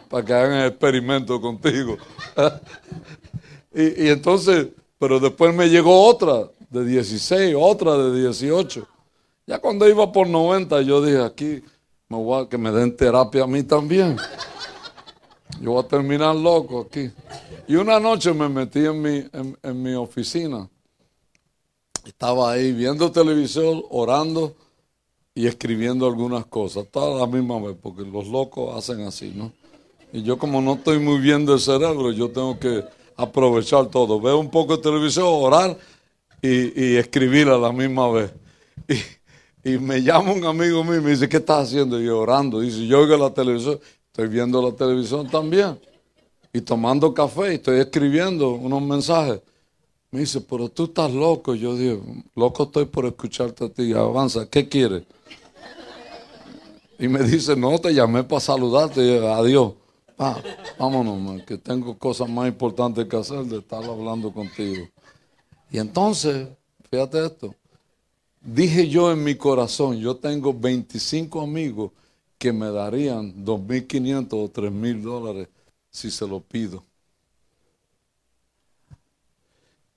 S2: para que hagan el experimento contigo. y, entonces, pero después me llegó otra de 16, otra de 18. Ya cuando iba por 90, yo dije, aquí me voy a que me den terapia a mí también. Yo voy a terminar loco aquí. Y una noche me metí en mi, en, mi oficina. Estaba ahí viendo televisión, orando y escribiendo algunas cosas. Toda la misma vez, porque los locos hacen así, ¿no? Y yo como no estoy muy bien del cerebro, yo tengo que aprovechar todo. Veo un poco de televisión, orar y, escribir a la misma vez. Y, y, me llama un amigo mío y me dice, ¿qué estás haciendo? Y yo orando. Dice, yo oigo la televisión, estoy viendo la televisión también. Y tomando café y estoy escribiendo unos mensajes. Me dice, pero tú estás loco. Yo digo, loco estoy por escucharte a ti. Avanza, ¿qué quieres? Y me dice, no, te llamé para saludarte. Adiós. Vámonos, que tengo cosas más importantes que hacer de estar hablando contigo. Y entonces, fíjate esto, dije yo en mi corazón, yo tengo 25 amigos que me darían 2.500 o 3.000 dólares si se lo pido.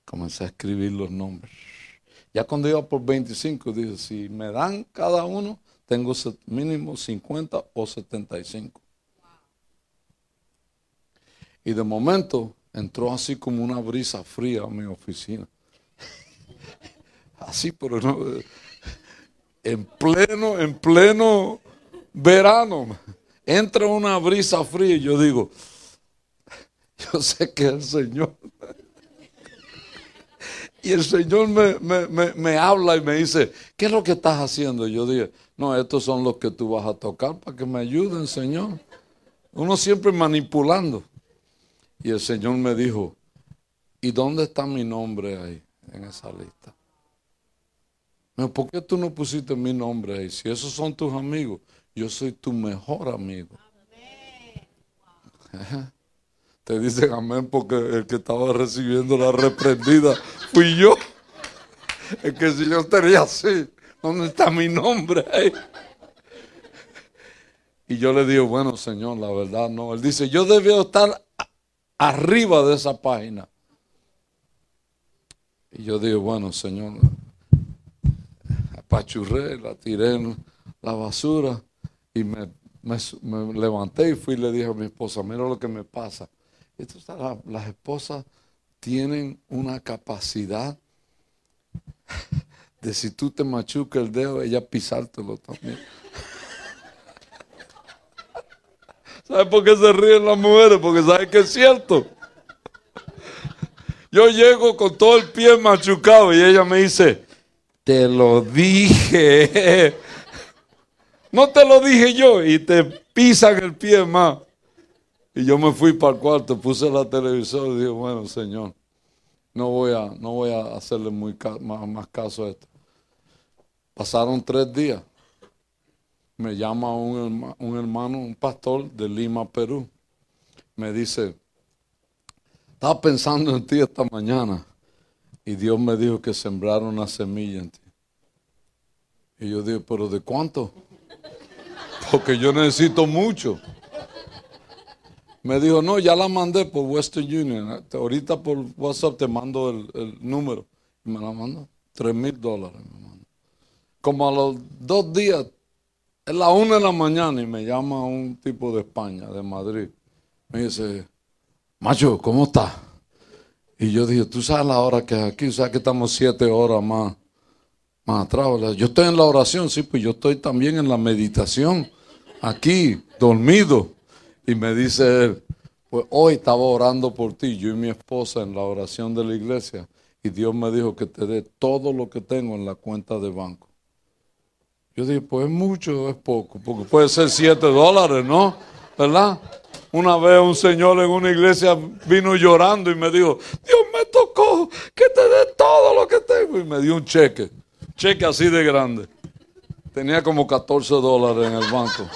S2: Comencé a escribir los nombres. Ya cuando iba por 25, dije, si me dan cada uno, tengo mínimo 50 o 75. Y de momento entró así como una brisa fría a mi oficina. Así, pero no, en pleno, en pleno verano, entra una brisa fría y yo digo, yo sé que el Señor. Y el Señor me, habla y me dice, ¿qué es lo que estás haciendo? Y yo dije, no, estos son los que tú vas a tocar para que me ayuden, Señor. Uno siempre manipulando. Y el Señor me dijo, ¿y dónde está mi nombre ahí, en esa lista? ¿Por qué tú no pusiste mi nombre ahí? Si esos son tus amigos, yo soy tu mejor amigo. Te dicen amén porque el que estaba recibiendo la reprendida fui yo. Es que si yo estaría así, ¿dónde está mi nombre ahí? Y yo le digo, bueno, Señor, la verdad no. Él dice, yo debía estar arriba de esa página. Y yo digo, bueno, Señor, apachurré, la tiré en la basura y me, levanté y fui y le dije a mi esposa, mira lo que me pasa. las esposas tienen una capacidad de si tú te machucas el dedo, ella pisártelo también. ¿Sabes por qué se ríen las mujeres? Porque saben que es cierto. Yo llego con todo el pie machucado y ella me dice, te lo dije. No te lo dije yo y te pisan el pie más. Y yo me fui para el cuarto, puse la televisión y dije, bueno, Señor, no voy a, no voy a hacerle muy más, más caso a esto. Pasaron tres días me llama un, hermano, un pastor de Lima, Perú. Me dice, estaba pensando en ti esta mañana y Dios me dijo que sembraron una semilla en ti. Y yo dije, pero ¿de cuánto? Porque yo necesito mucho. Me dijo, no, ya la mandé por Western Union. Ahorita por WhatsApp te mando el, número. Y me la mandó. Tres mil dólares. Como a los dos días es la una de la mañana y me llama un tipo de España, de Madrid. Me dice, macho, ¿cómo estás? Y yo dije, tú sabes la hora que es aquí, sabes que estamos siete horas más, más atrás. Yo estoy en la oración, sí, pues yo estoy también en la meditación, aquí, dormido. Y me dice él, pues hoy estaba orando por ti, yo y mi esposa en la oración de la iglesia. Y Dios me dijo que te dé todo lo que tengo en la cuenta de banco. Yo dije, pues es mucho o es poco, porque puede ser siete dólares, ¿no? ¿Verdad? Una vez un señor en una iglesia vino llorando y me dijo, Dios me tocó que te dé todo lo que tengo. Y me dio un cheque, cheque así de grande. Tenía como 14 dólares en el banco.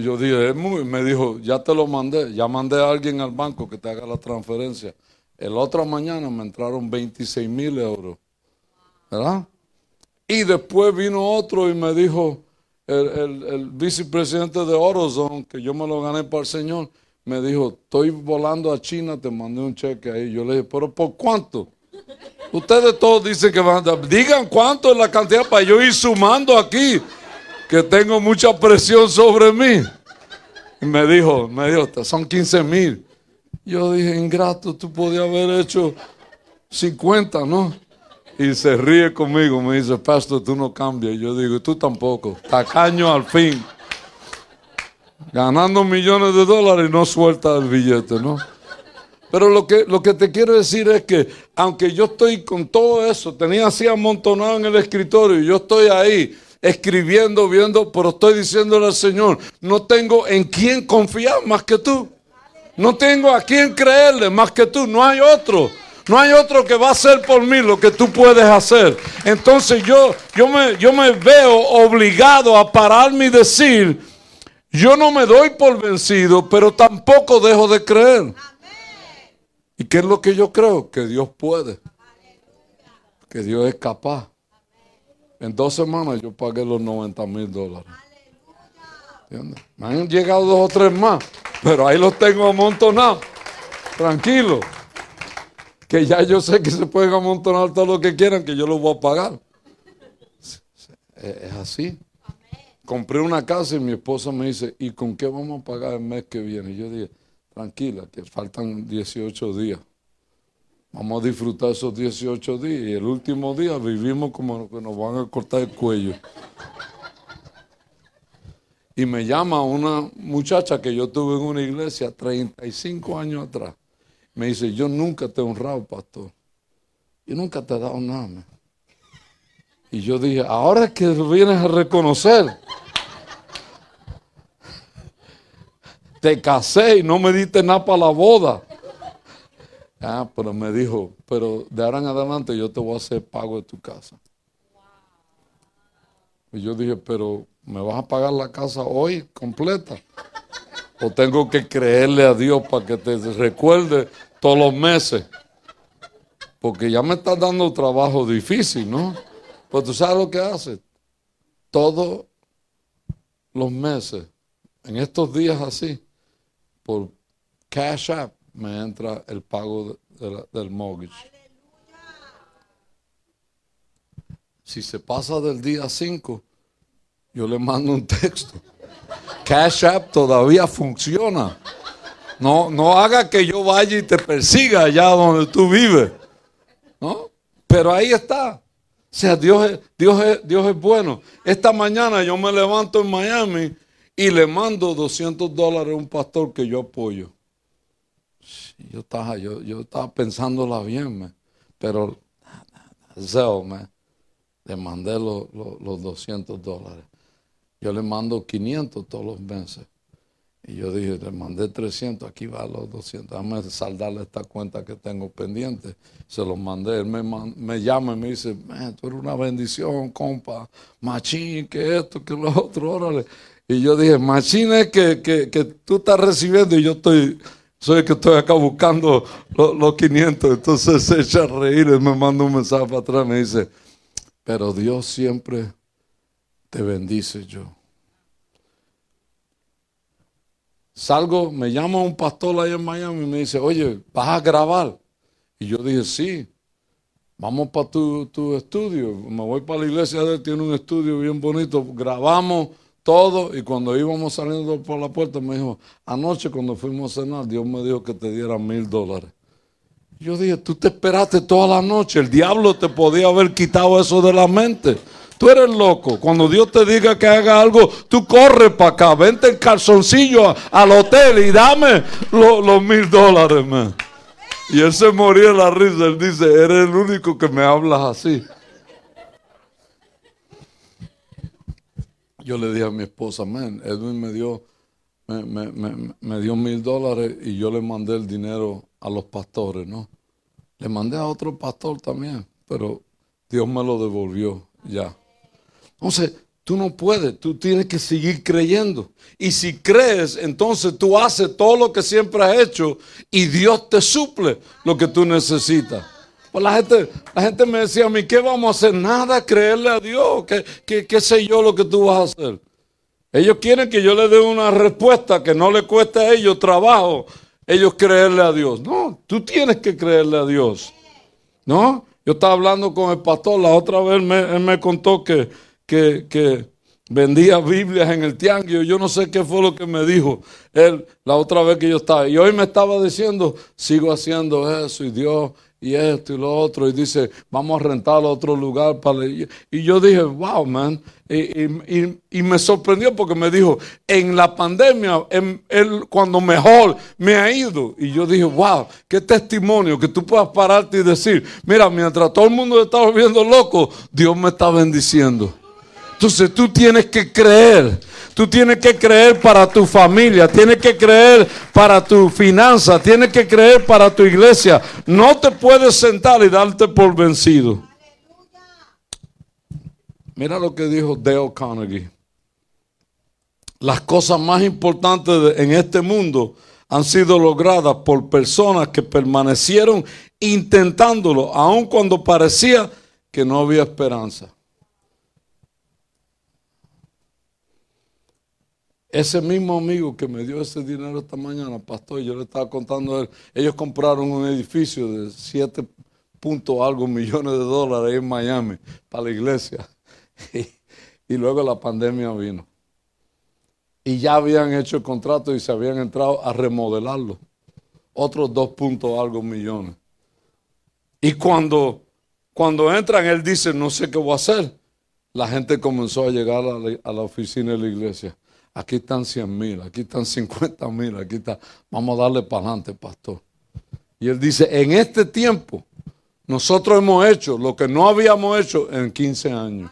S2: yo dije, es muy, me dijo, ya te lo mandé, ya mandé a alguien al banco que te haga la transferencia. El otra mañana me entraron 26 mil euros. ¿Verdad? Y después vino otro y me dijo, el, vicepresidente de Orozone, que yo me lo gané para el Señor, me dijo, estoy volando a China, te mandé un cheque ahí. Yo le dije, pero ¿por cuánto? Ustedes todos dicen que van a. Digan cuánto es la cantidad para yo ir sumando aquí, que tengo mucha presión sobre mí. Y me dijo, me dijo, son 15 mil. Yo dije, ingrato, tú podías haber hecho 50, ¿no? Y se ríe conmigo, me dice, pastor, tú no cambias. Yo digo, tú tampoco. Tacaño al fin. Ganando millones de dólares y no suelta el billete, ¿no? Pero lo que, lo que te quiero decir es que, aunque yo estoy con todo eso, tenía así amontonado en el escritorio y yo estoy ahí escribiendo, viendo, pero estoy diciéndole al Señor, no tengo en quién confiar más que tú. No tengo a quién creerle más que tú. No hay otro. No hay otro que va a hacer por mí lo que tú puedes hacer. Entonces yo, yo, me, yo me veo obligado a pararme y decir, yo no me doy por vencido, pero tampoco dejo de creer. ¿Y qué es lo que yo creo? Que Dios puede. Que Dios es capaz. En dos semanas yo pagué los 90 mil dólares. Me han llegado dos o tres más, pero ahí los tengo amontonados. Tranquilo. Que ya yo sé que se pueden amontonar todo lo que quieran, que yo los voy a pagar. Es así. Compré una casa y mi esposa me dice, ¿y con qué vamos a pagar el mes que viene? Y yo dije, tranquila, que faltan 18 días. Vamos a disfrutar esos 18 días y el último día vivimos como que nos van a cortar el cuello. Y me llama una muchacha que yo tuve en una iglesia 35 años atrás. Me dice, yo nunca te he honrado, pastor. Yo nunca te he dado nada. Y yo dije, ahora que vienes a reconocer. te casé y no me diste nada para la boda. Ah, pero me dijo, pero de ahora en adelante yo te voy a hacer pago de tu casa. Y yo dije, pero ¿me vas a pagar la casa hoy completa? ¿O tengo que creerle a Dios para que te recuerde todos los meses? Porque ya me estás dando trabajo difícil, ¿no? Pues tú sabes lo que hace. Todos los meses, en estos días así, por Cash App me entra el pago del mortgage. Si se pasa del día 5, yo le mando un texto. Cash App todavía funciona. No, no haga que yo vaya y te persiga allá donde tú vives. ¿No? Pero ahí está. O sea, Dios es, Dios, es, Dios es bueno. Esta mañana yo me levanto en Miami y le mando 200 dólares a un pastor que yo apoyo. Yo estaba, yo, yo estaba pensándola bien, pero le mandé los, los, 200 dólares. Yo le mando 500 todos los meses. Y yo dije, le mandé 300, aquí va los 200. Déjame saldarle esta cuenta que tengo pendiente. Se los mandé. Él me, me llama y me dice, tú eres una bendición, compa. Machín, que esto, que lo otro, órale. Y yo dije, machine que, que, que tú estás recibiendo y yo estoy, soy el que estoy acá buscando los, 500. Entonces se echa a reír, y me manda un mensaje para atrás, me dice, pero Dios siempre te bendice yo. Salgo, me llama un pastor ahí en Miami y me dice, oye, ¿vas a grabar? Y yo dije, sí, vamos para tu, tu estudio. Me voy para la iglesia de él, tiene un estudio bien bonito, grabamos todo. Y cuando íbamos saliendo por la puerta, me dijo, anoche cuando fuimos a cenar, Dios me dijo que te diera mil dólares. Yo dije, tú te esperaste toda la noche, el diablo te podía haber quitado eso de la mente. Tú eres loco. Cuando Dios te diga que haga algo, tú corres para acá, vente en calzoncillo al hotel y dame los, mil dólares. Y él se moría de la risa. Él dice, eres el único que me hablas así. yo le dije a mi esposa, man, Edwin me dio, me, dio mil dólares y yo le mandé el dinero a los pastores, ¿no? Le mandé a otro pastor también, pero Dios me lo devolvió ya. Entonces, tú no puedes, tú tienes que seguir creyendo. Y si crees, entonces tú haces todo lo que siempre has hecho y Dios te suple lo que tú necesitas. Pues la gente, la gente me decía a mí, ¿qué vamos a hacer? Nada, creerle a Dios. ¿Qué, sé yo lo que tú vas a hacer? Ellos quieren que yo les dé una respuesta que no le cueste a ellos trabajo, ellos creerle a Dios. No, tú tienes que creerle a Dios. ¿No? Yo estaba hablando con el pastor, la otra vez él me contó que, que, vendía Biblias en el tianguis. Yo no sé qué fue lo que me dijo él la otra vez que yo estaba. Y hoy me estaba diciendo, sigo haciendo eso y Dios y esto y lo otro. Y dice, vamos a rentar otro lugar para. Y yo dije, wow, man. Y, me sorprendió porque me dijo, en la pandemia, él, cuando mejor me ha ido. Y yo dije, wow, qué testimonio que tú puedas pararte y decir, mira, mientras todo el mundo está volviendo loco, Dios me está bendiciendo. Entonces tú tienes que creer. Tú tienes que creer para tu familia, tienes que creer para tu finanza, tienes que creer para tu iglesia. No te puedes sentar y darte por vencido. Mira lo que dijo Dale Carnegie. Las cosas más importantes en este mundo han sido logradas por personas que permanecieron intentándolo, aun cuando parecía que no había esperanza. Ese mismo amigo que me dio ese dinero esta mañana, pastor, yo le estaba contando a él, ellos compraron un edificio de 7 punto algo millones de dólares en Miami para la iglesia. Y, luego la pandemia vino. Y ya habían hecho el contrato y se habían entrado a remodelarlo. Otros 2 punto algo millones. Y cuando, cuando entran, él dice, no sé qué voy a hacer. La gente comenzó a llegar a la oficina de la iglesia aquí están 100 mil, aquí están 50 mil, aquí está, vamos a darle para adelante, pastor. Y él dice, en este tiempo nosotros hemos hecho lo que no habíamos hecho en 15 años.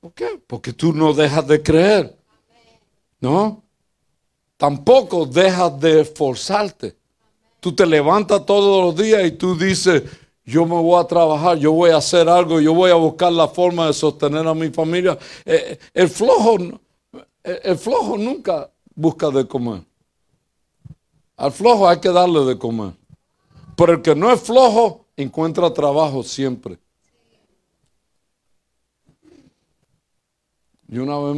S2: ¿Por qué? Porque tú no dejas de creer. ¿No? Tampoco dejas de esforzarte. Tú te levantas todos los días y tú dices, yo me voy a trabajar, yo voy a hacer algo, yo voy a buscar la forma de sostener a mi familia. Eh, el flojo el flojo nunca busca de comer. Al flojo hay que darle de comer. Pero el que no es flojo encuentra trabajo siempre. Y una vez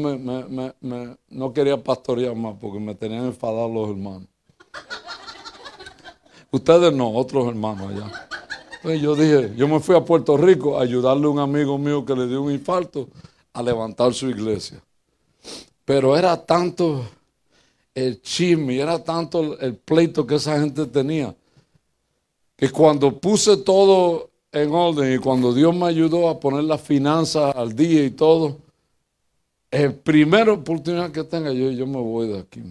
S2: me, no quería pastorear más porque me tenían enfadados los hermanos. Ustedes no, otros hermanos allá. Entonces yo dije, yo me fui a Puerto Rico a ayudarle a un amigo mío que le dio un infarto a levantar su iglesia. Pero era tanto el chisme, era tanto el pleito que esa gente tenía, que cuando puse todo en orden y cuando Dios me ayudó a poner las finanzas al día y todo, el primera oportunidad que tenga yo, yo me voy de aquí.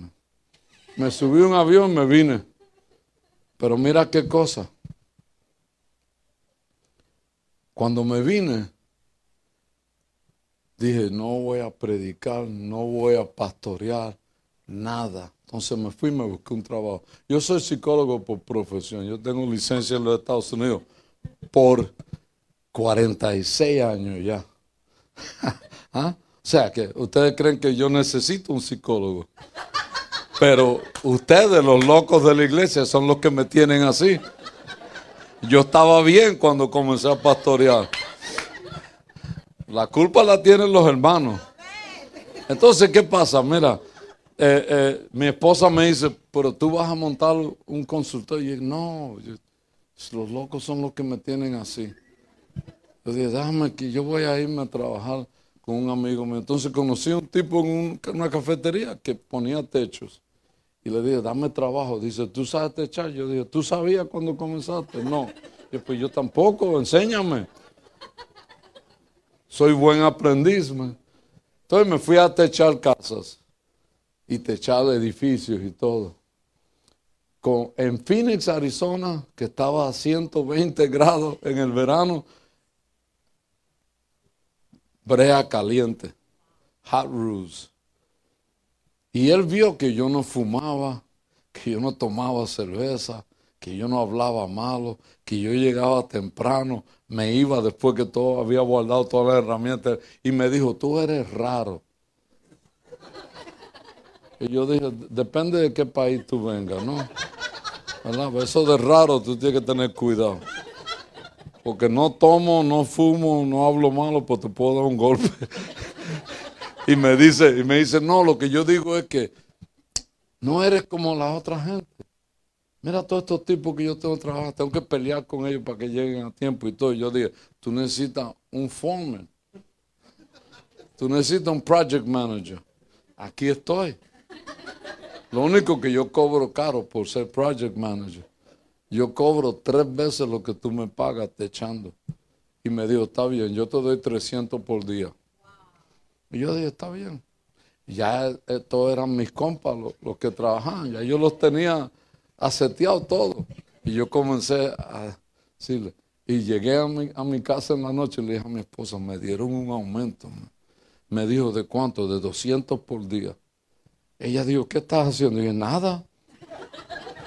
S2: Me subí un avión y me vine. Pero mira qué cosa. Cuando me vine, dije, no voy a predicar, no voy a pastorear, nada. Entonces me fui y me busqué un trabajo. Yo soy psicólogo por profesión, yo tengo licencia en los Estados Unidos por 46 años ya. ¿Ah? O sea que ustedes creen que yo necesito un psicólogo. Pero ustedes, los locos de la iglesia, son los que me tienen así. Yo estaba bien cuando comencé a pastorear. La culpa la tienen los hermanos. Entonces, ¿qué pasa? Mira, eh, eh, mi esposa me dice, pero tú vas a montar un consultorio. Y yo, no, los locos son los que me tienen así. Yo dije, déjame que yo voy a irme a trabajar con un amigo mío. Entonces conocí a un tipo en una cafetería que ponía techos. Y le dije, dame trabajo. Dice, ¿tú sabes techar? Yo dije, ¿tú sabías cuando comenzaste? No. Y pues yo tampoco, enséñame soy buen aprendiz. Entonces me fui a techar casas y techar edificios y todo. Con, en Phoenix, Arizona, que estaba a 120 grados en el verano, brea caliente, hot roofs. Y él vio que yo no fumaba, que yo no tomaba cerveza, que yo no hablaba malo, que yo llegaba temprano, me iba después que todo había guardado todas las herramientas y me dijo, tú eres raro. Y yo dije, depende de qué país tú vengas, ¿no? ¿Verdad? Eso de raro tú tienes que tener cuidado. Porque no tomo, no fumo, no hablo malo, pues te puedo dar un golpe. y me dice, y me dice, no, lo que yo digo es que no eres como la otra gente. Mira todos estos tipos que yo tengo que trabajar, tengo que pelear con ellos para que lleguen a tiempo y todo. Y yo dije, tú necesitas un foreman. Tú necesitas un project manager. Aquí estoy. Lo único que yo cobro caro por ser project manager, yo cobro tres veces lo que tú me pagas te echando. Y me dijo, está bien, yo te doy 300 por día. Y yo dije, está bien. Ya eh, todos eran mis compas los, que trabajaban, ya yo los tenía aseteado todo. Y yo comencé a decirle, y llegué a mi, a mi casa en la noche y le dije a mi esposa, me dieron un aumento. Me dijo, ¿de cuánto? De 200 por día. Ella dijo, ¿qué estás haciendo? Y dije, nada.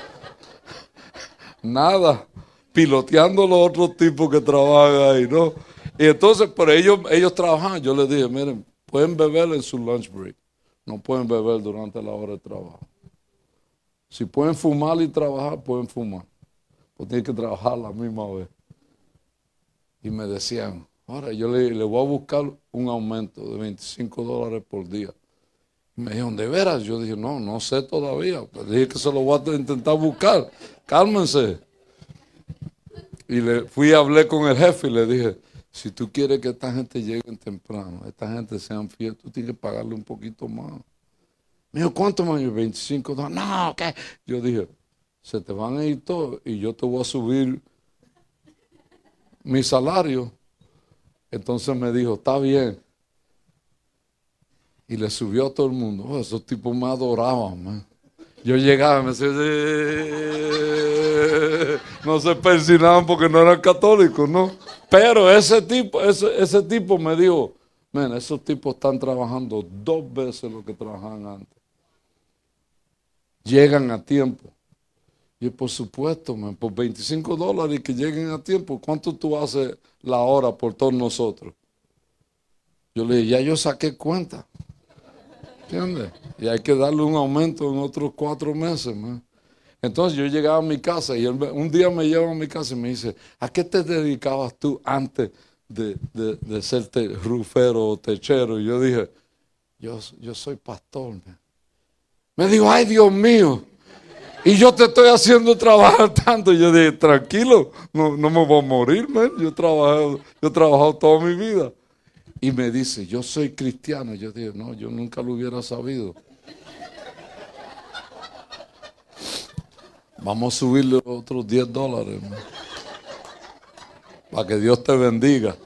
S2: nada. Piloteando los otros tipos que trabajan ahí, ¿no? Y entonces, por ellos, ellos trabajan. Yo les dije, miren, pueden beber en su lunch break. No pueden beber durante la hora de trabajo. Si pueden fumar y trabajar, pueden fumar. Pues tienen que trabajar la misma vez. Y me decían, ahora yo le, voy a buscar un aumento de 25 dólares por día. Me dijeron, ¿de veras? Yo dije, no, no sé todavía. Pues dije que se lo voy a intentar buscar. Cálmense. Y le fui a hablar con el jefe y le dije, si tú quieres que esta gente llegue temprano, esta gente sean fieles, tú tienes que pagarle un poquito más. Me dijo, ¿cuánto más? 25 dólares. No, ¿qué? Yo dije, se te van a ir todos y yo te voy a subir mi salario. Entonces me dijo, está bien. Y le subió a todo el mundo. Oh, esos tipos me adoraban, Yo llegaba y me decía, no se persinaban porque no eran católicos, ¿no? Pero ese tipo, ese, ese tipo me dijo, men, esos tipos están trabajando dos veces lo que trabajaban antes. Llegan a tiempo. Y por supuesto, man, por 25 dólares que lleguen a tiempo, ¿cuánto tú haces la hora por todos nosotros? Yo le dije, ya yo saqué cuenta. Y hay que darle un aumento en otros cuatro meses, Entonces yo llegaba a mi casa y un día me lleva a mi casa y me dice, ¿a qué te dedicabas tú antes de, de, ser rufero o techero? Y yo dije, yo, yo soy pastor. Me dijo, ay Dios mío, y yo te estoy haciendo trabajar tanto. Y yo dije, tranquilo, no, no me voy a morir, Yo he trabajado, yo he trabajado toda mi vida. Y me dice, yo soy cristiano. Yo dije, no, yo nunca lo hubiera sabido. Vamos a subirle otros 10 dólares. Para que Dios te bendiga.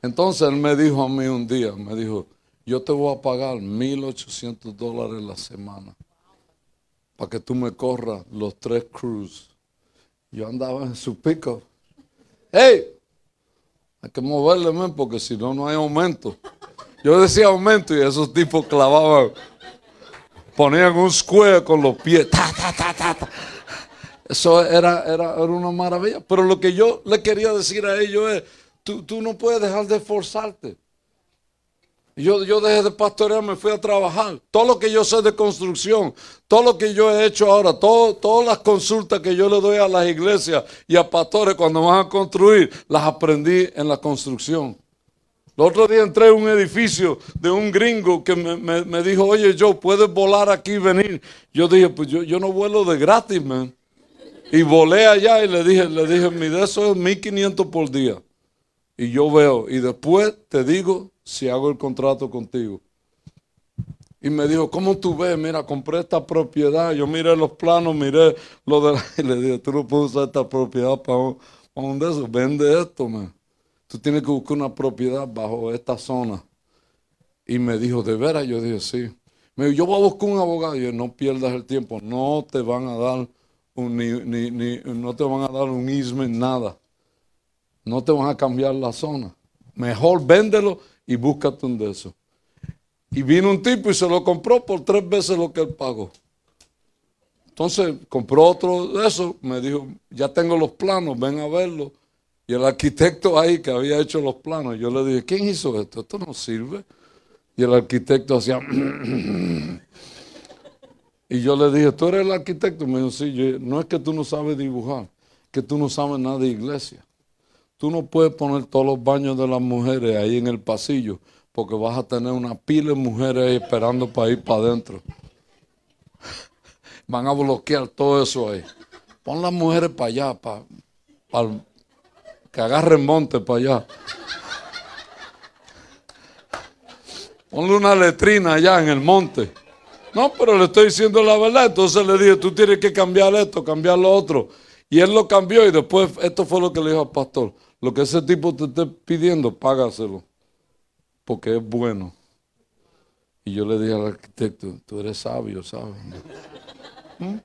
S2: Entonces él me dijo a mí un día, me dijo, yo te voy a pagar 1.800 dólares la semana para que tú me corras los tres cruises. Yo andaba en su pico. ¡Hey! Hay que moverle, man, porque si no, no hay aumento. Yo decía aumento y esos tipos clavaban, ponían un square con los pies. Eso era, era, era, una maravilla. Pero lo que yo le quería decir a ellos es, tú, tú no puedes dejar de esforzarte. Yo, yo dejé de pastorear, me fui a trabajar. Todo lo que yo sé de construcción, todo lo que yo he hecho ahora, todas las consultas que yo le doy a las iglesias y a pastores cuando van a construir, las aprendí en la construcción. El otro día entré en un edificio de un gringo que me, dijo, oye, yo, ¿puedes volar aquí y venir? Yo dije, pues yo, yo no vuelo de gratis, man. Y volé allá y le dije, le dije, mi de eso es 1500 por día. Y yo veo, y después te digo si hago el contrato contigo. Y me dijo, ¿cómo tú ves? Mira, compré esta propiedad. Yo miré los planos, miré lo de la... Y le dije, tú no puedes usar esta propiedad para un, de esos. Vende esto, man. Tú tienes que buscar una propiedad bajo esta zona. Y me dijo, ¿de veras? Yo dije, sí. Me dijo, yo voy a buscar un abogado. Y yo, no pierdas el tiempo. No te van a dar un, ni, ni, no te van a dar un isme, nada. No te van a cambiar la zona. Mejor véndelo y búscate un de esos. Y vino un tipo y se lo compró por tres veces lo que él pagó. Entonces compró otro de esos, me dijo, ya tengo los planos, ven a verlo. Y el arquitecto ahí que había hecho los planos, yo le dije, ¿quién hizo esto? Esto no sirve. Y el arquitecto hacía... y yo le dije, ¿tú eres el arquitecto? Me dijo, sí, no es que tú no sabes dibujar, que tú no sabes nada de iglesia. Tú no puedes poner todos los baños de las mujeres ahí en el pasillo porque vas a tener una pila de mujeres ahí esperando para ir para adentro. Van a bloquear todo eso ahí. Pon las mujeres para allá, para, que agarren monte para allá. Ponle una letrina allá en el monte. No, pero le estoy diciendo la verdad. Entonces le dije, tú tienes que cambiar esto, cambiar lo otro. Y él lo cambió y después esto fue lo que le dijo al pastor. Lo que ese tipo te esté pidiendo, págaselo. Porque es bueno. Y yo le dije al arquitecto, tú eres sabio, ¿sabes? ¿Mm?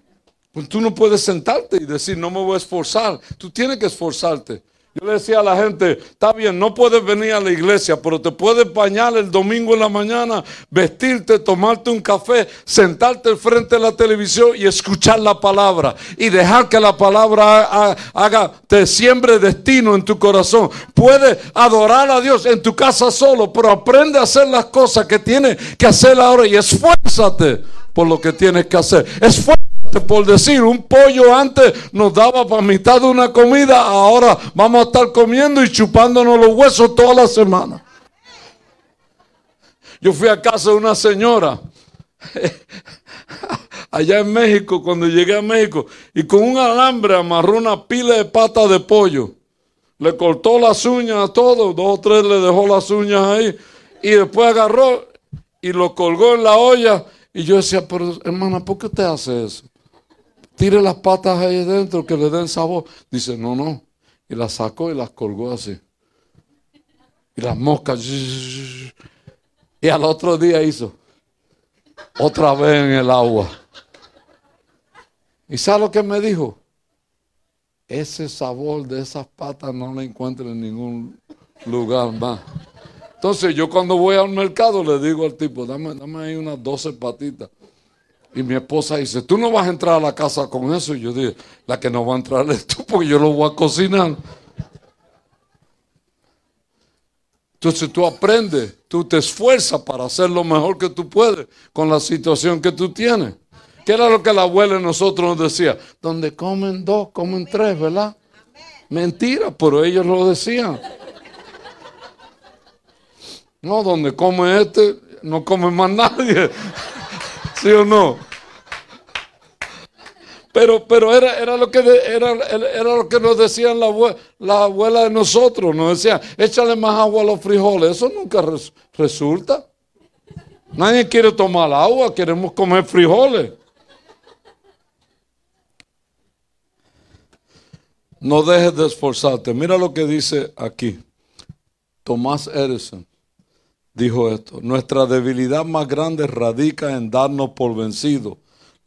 S2: Pues tú no puedes sentarte y decir, no me voy a esforzar. Tú tienes que esforzarte. Yo le decía a la gente, está bien, no puedes venir a la iglesia, pero te puedes bañar el domingo en la mañana, vestirte, tomarte un café, sentarte frente de la televisión y escuchar la palabra. Y dejar que la palabra haga, te siembre destino en tu corazón. Puedes adorar a Dios en tu casa solo, pero aprende a hacer las cosas que tienes que hacer ahora y esfuérzate por lo que tienes que hacer. Esfuérzate por decir, un pollo antes nos daba para mitad de una comida, ahora vamos a estar comiendo y chupándonos los huesos toda la semana. Yo fui a casa de una señora allá en México, cuando llegué a México, y con un alambre amarró una pila de patas de pollo. Le cortó las uñas a todos, dos o tres le dejó las uñas ahí, y después agarró y lo colgó en la olla. Y yo decía, pero hermana, ¿por qué usted hace eso? Tire las patas ahí dentro que le den sabor. Dice, no, no. Y las sacó y las colgó así. Y las moscas. Y al otro día hizo otra vez en el agua. ¿Y sabe lo que me dijo? Ese sabor de esas patas no lo encuentro en ningún lugar más. Entonces yo cuando voy al mercado le digo al tipo, dame, dame ahí unas 12 patitas. Y mi esposa dice, tú no vas a entrar a la casa con eso. Y yo dije, la que no va a entrar es tú porque yo lo voy a cocinar. Entonces tú aprendes, tú te esfuerzas para hacer lo mejor que tú puedes con la situación que tú tienes. ¿Qué era lo que la abuela de nosotros nos decía? Donde comen dos, comen tres, ¿verdad? Mentira, pero ellos lo decían. No, donde come este, no come más nadie. ¿Sí o no? Pero, pero era, era, lo que era, era, lo que nos decían la, abuela, la abuela de nosotros. Nos decían, échale más agua a los frijoles. Eso nunca resulta. Nadie quiere tomar agua, queremos comer frijoles. No dejes de esforzarte. Mira lo que dice aquí. Tomás Edison dijo esto, nuestra debilidad más grande radica en darnos por vencidos.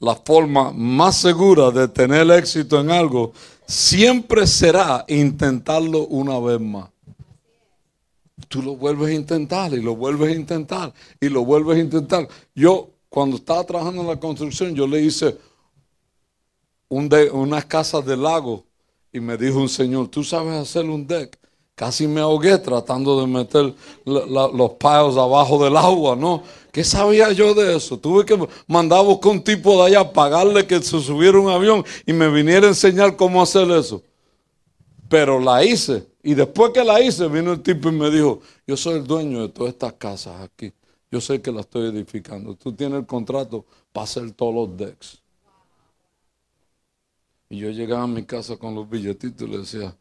S2: La forma más segura de tener éxito en algo siempre será intentarlo una vez más. Tú lo vuelves a intentar y lo vuelves a intentar y lo vuelves a intentar. Yo, cuando estaba trabajando en la construcción, yo le hice un unas casas de lago y me dijo un señor, ¿tú sabes hacer un deck? Casi me ahogué tratando de meter los payos abajo del agua, ¿no? ¿Qué sabía yo de eso? Tuve que mandar a buscar un tipo de allá, pagarle que se subiera un avión y me viniera a enseñar cómo hacer eso. Pero la hice. Y después que la hice, vino el tipo y me dijo, yo soy el dueño de todas estas casas aquí. Yo sé que la estoy edificando. Tú tienes el contrato para hacer todos los decks. Y yo llegaba a mi casa con los billetitos y le decía,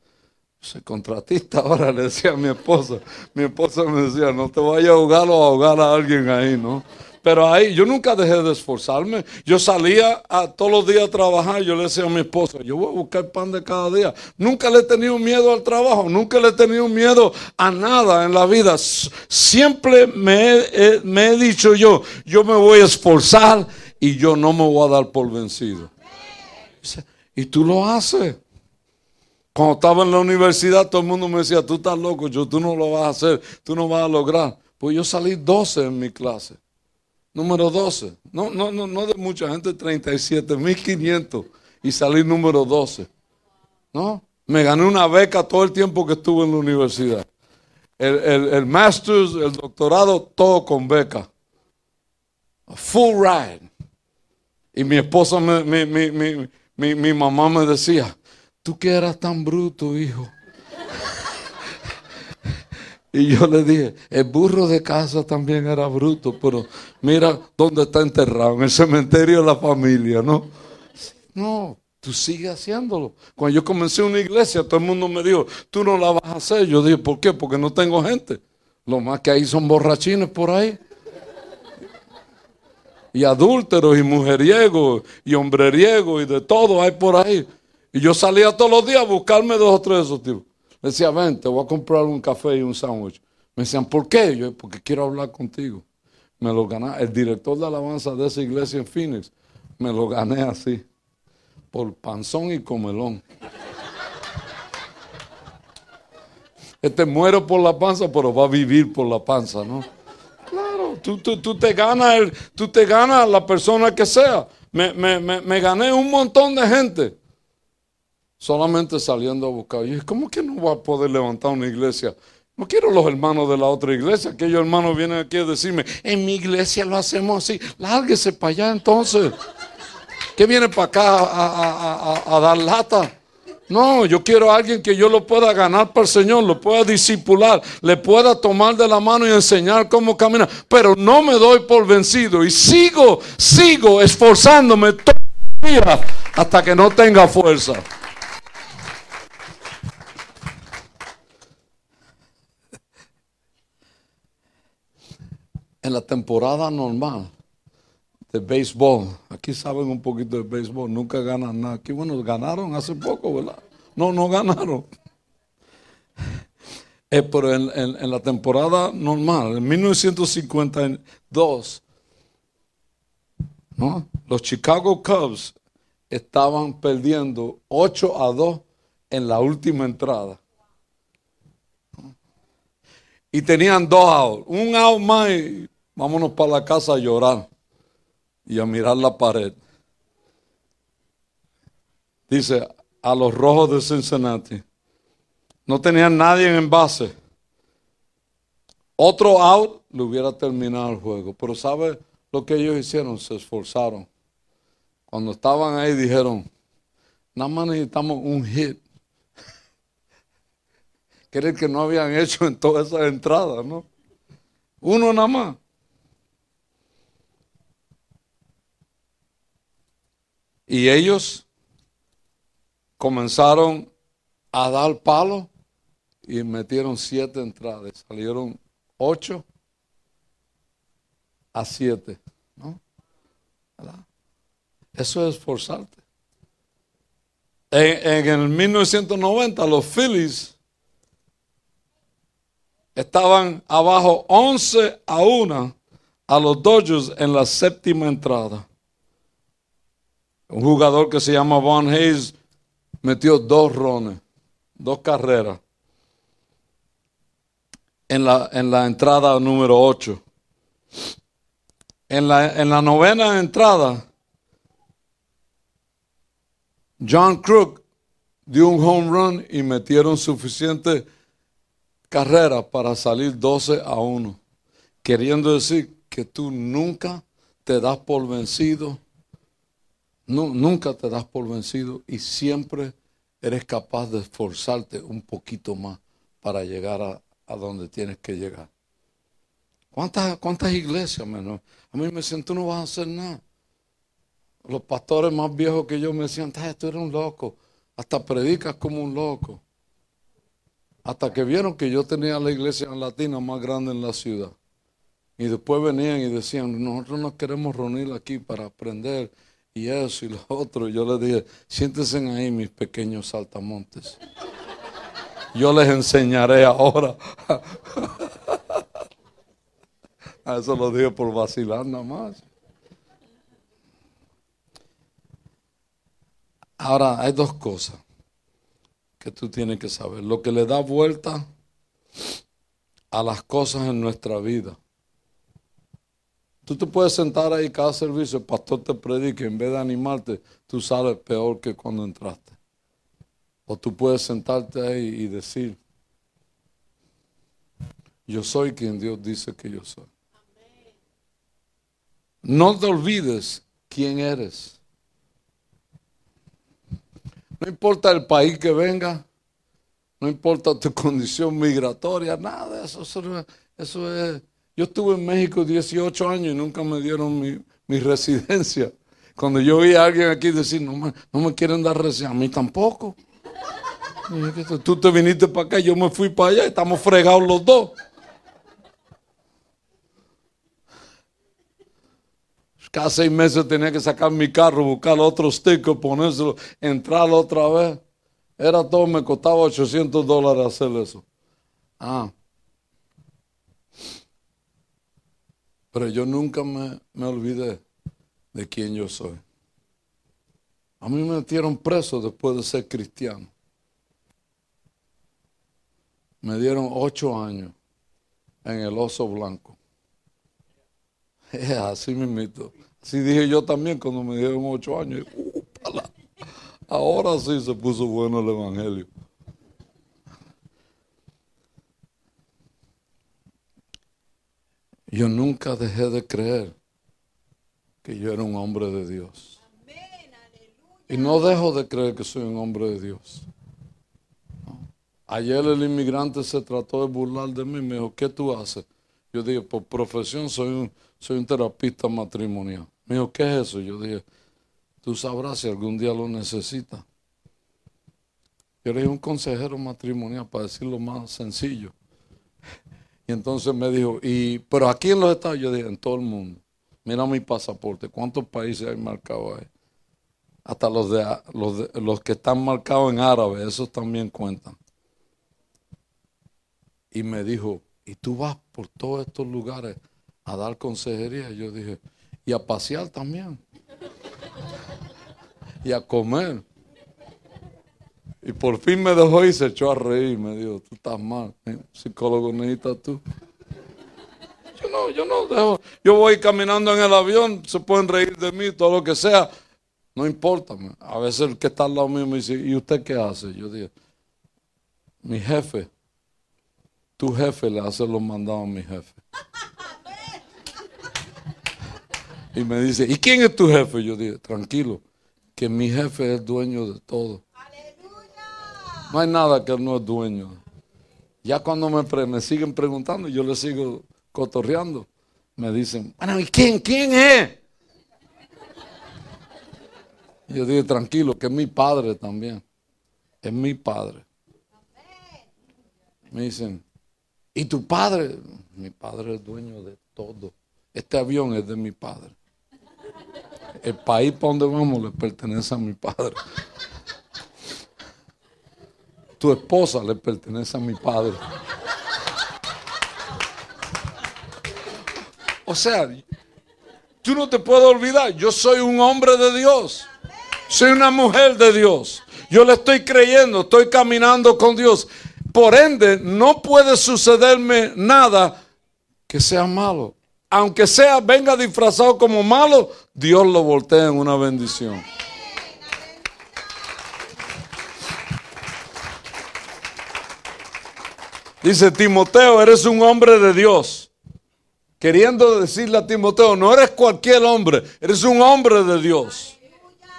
S2: soy contratista ahora, le decía a mi esposa. Mi esposa me decía, no te vayas a ahogar o a ahogar a alguien ahí, ¿no? Pero ahí yo nunca dejé de esforzarme. Yo salía a, todos los días a trabajar. Yo le decía a mi esposa, yo voy a buscar pan de cada día. Nunca le he tenido miedo al trabajo. Nunca le he tenido miedo a nada en la vida. Siempre me me he dicho yo, yo me voy a esforzar y yo no me voy a dar por vencido. Y tú lo haces. Cuando estaba en la universidad, todo el mundo me decía, tú estás loco, yo, tú no lo vas a hacer, tú no vas a lograr. Pues yo salí 12 en mi clase. Número 12. No, no, no, no de mucha gente, 37.500. Y salí número 12. ¿No? Me gané una beca todo el tiempo que estuve en la universidad. El, el, el master's, el doctorado, todo con beca. full ride. Y mi esposa, mi, mi, mi mamá me decía, tú que eras tan bruto, hijo. Y yo le dije, el burro de casa también era bruto, pero mira dónde está enterrado, en el cementerio de la familia, ¿no? No, Tú sigues haciéndolo. Cuando yo comencé una iglesia, todo el mundo me dijo, tú no la vas a hacer. Yo dije, ¿por qué? Porque no tengo gente. Lo más que hay son borrachines por ahí. Y adúlteros y mujeriegos y hombreriegos y de todo hay por ahí. Y yo salía todos los días a buscarme dos o tres de esos tipos. Le decía, ven, te voy a comprar un café y un sándwich. Me decían, ¿por qué? Yo, porque quiero hablar contigo. Me lo gané. El director de alabanza de esa iglesia en Phoenix, me lo gané así por panzón y comelón. Este muere por la panza, pero va a vivir por la panza, ¿no? Claro, tú, tú, te ganas el, tú te ganas la persona que sea. Me, me, me, gané un montón de gente solamente saliendo a buscar. Y ¿cómo que no va a poder levantar una iglesia? No quiero los hermanos de la otra iglesia. Aquellos hermanos vienen aquí a decirme, en mi iglesia lo hacemos así. Lárguese para allá entonces. ¿Qué viene para acá a, dar lata? No, yo quiero a alguien que yo lo pueda ganar para el Señor, lo pueda disipular, le pueda tomar de la mano y enseñar cómo caminar. Pero no me doy por vencido y sigo, sigo esforzándome todo el día hasta que no tenga fuerza. En la temporada normal, de béisbol. Aquí saben un poquito de béisbol, nunca ganan nada. Aquí, bueno, ganaron hace poco, ¿verdad? No, no ganaron. Eh, pero en, la temporada normal, en 1952, ¿no? los Chicago Cubs estaban perdiendo 8 a 2 en la última entrada. Y tenían dos outs, un out más vámonos para la casa a llorar y a mirar la pared. Dice, a los rojos de Cincinnati. No tenían nadie en base. Otro out le hubiera terminado el juego. Pero ¿sabe lo que ellos hicieron? Se esforzaron. Cuando estaban ahí dijeron, nada más necesitamos un hit. Que era el que no habían hecho en todas esas entradas, ¿no? Uno nada más. Y ellos comenzaron a dar palo y metieron siete entradas. Salieron ocho a siete. ¿no? Eso es esforzarte. En, en el 1990 los Phillies estaban abajo 11 a 1 a los Dodgers en la séptima entrada. Un jugador que se llama Von Hayes metió dos rones, dos carreras en la, en la entrada número 8. En la, en la novena entrada, John Crook dio un home run y metieron suficiente carrera para salir 12 a 1. Queriendo decir que tú nunca te das por vencido nunca te das por vencido y siempre eres capaz de esforzarte un poquito más para llegar a, donde tienes que llegar. ¿Cuántas, cuántas iglesias, menos? A mí me decían, tú no vas a hacer nada. Los pastores más viejos que yo me decían, tú eres un loco, hasta predicas como un loco. Hasta que vieron que yo tenía la iglesia latina más grande en la ciudad. Y después venían y decían, nosotros nos queremos reunir aquí para aprender y eso y lo otro. Yo les dije, siéntense ahí mis pequeños saltamontes. Yo les enseñaré ahora. Eso lo dije por vacilar nada más. Ahora, hay dos cosas que tú tienes que saber. Lo que le da vuelta a las cosas en nuestra vida Tú te puedes sentar ahí cada servicio, el pastor te predica, en vez de animarte, tú sales peor que cuando entraste. O tú puedes sentarte ahí y decir, yo soy quien Dios dice que yo soy. No te olvides quién eres. No importa el país que venga, no importa tu condición migratoria, nada de eso. Eso, es yo estuve en México 18 años y nunca me dieron mi, residencia. Cuando yo vi a alguien aquí decir, no me, no me quieren dar recién, a mí tampoco. Tú te viniste para acá, yo me fui para allá, estamos fregados los dos. Cada seis meses tenía que sacar mi carro, buscar otro sticker, ponérselo, entrar otra vez. Era todo, me costaba 800 dólares hacer eso. Ah. Pero yo nunca me, me olvidé de quién yo soy. A mí me metieron preso después de ser cristiano. Me dieron ocho años en el oso blanco. Así me invito. Así dije yo también cuando me dieron ocho años. Ahora sí se puso bueno el Evangelio. Yo nunca dejé de creer que yo era un hombre de Dios. Y no dejo de creer que soy un hombre de Dios. Ayer el inmigrante se trató de burlar de mí. Me dijo, ¿qué tú haces? Yo dije, por profesión soy un, soy un terapista matrimonial. Me dijo, ¿qué es eso? Yo dije, tú sabrás si algún día lo necesitas. Yo le dije, un consejero matrimonial, para decirlo más sencillo. Y entonces me dijo, y, pero aquí en los Estados, yo dije, en todo el mundo. Mira mi pasaporte, ¿cuántos países hay marcados ahí? Hasta los, de, los, los que están marcados en árabe, esos también cuentan. Y me dijo, ¿y tú vas por todos estos lugares a dar consejería? Y yo dije, y a pasear también. y a comer. Y por fin me dejó y se echó a reír. Me dijo, tú estás mal. ¿eh? Psicólogo necesitas tú no, yo no dejo. Yo voy caminando en el avión, se pueden reír de mí, todo lo que sea. No importa. A veces el que está al lado mío me dice, ¿y usted qué hace? Yo digo, mi jefe, tu jefe le hace los mandados a mi jefe. Y me dice, ¿y quién es tu jefe? Yo digo, tranquilo, que mi jefe es dueño de todo. No hay nada que no es dueño. Ya cuando me, siguen preguntando, yo le sigo cotorreando, me dicen, bueno, ¿y quién? ¿Quién es? yo dije, tranquilo, que es mi padre también. Es mi padre. Me dicen, ¿y tu padre? Mi padre es dueño de todo. Este avión es de mi padre. El país para donde vamos le pertenece a mi padre. Tu esposa le pertenece a mi padre. O sea, tú no te puedes olvidar, yo soy un hombre de Dios. Soy una mujer de Dios. Yo le estoy creyendo, estoy caminando con Dios. Por ende, no puede sucederme nada que sea malo. Aunque sea, venga disfrazado como malo, Dios lo voltea en una bendición. Dice Timoteo, eres un hombre de Dios queriendo decirle a Timoteo, no eres cualquier hombre, eres un hombre de Dios.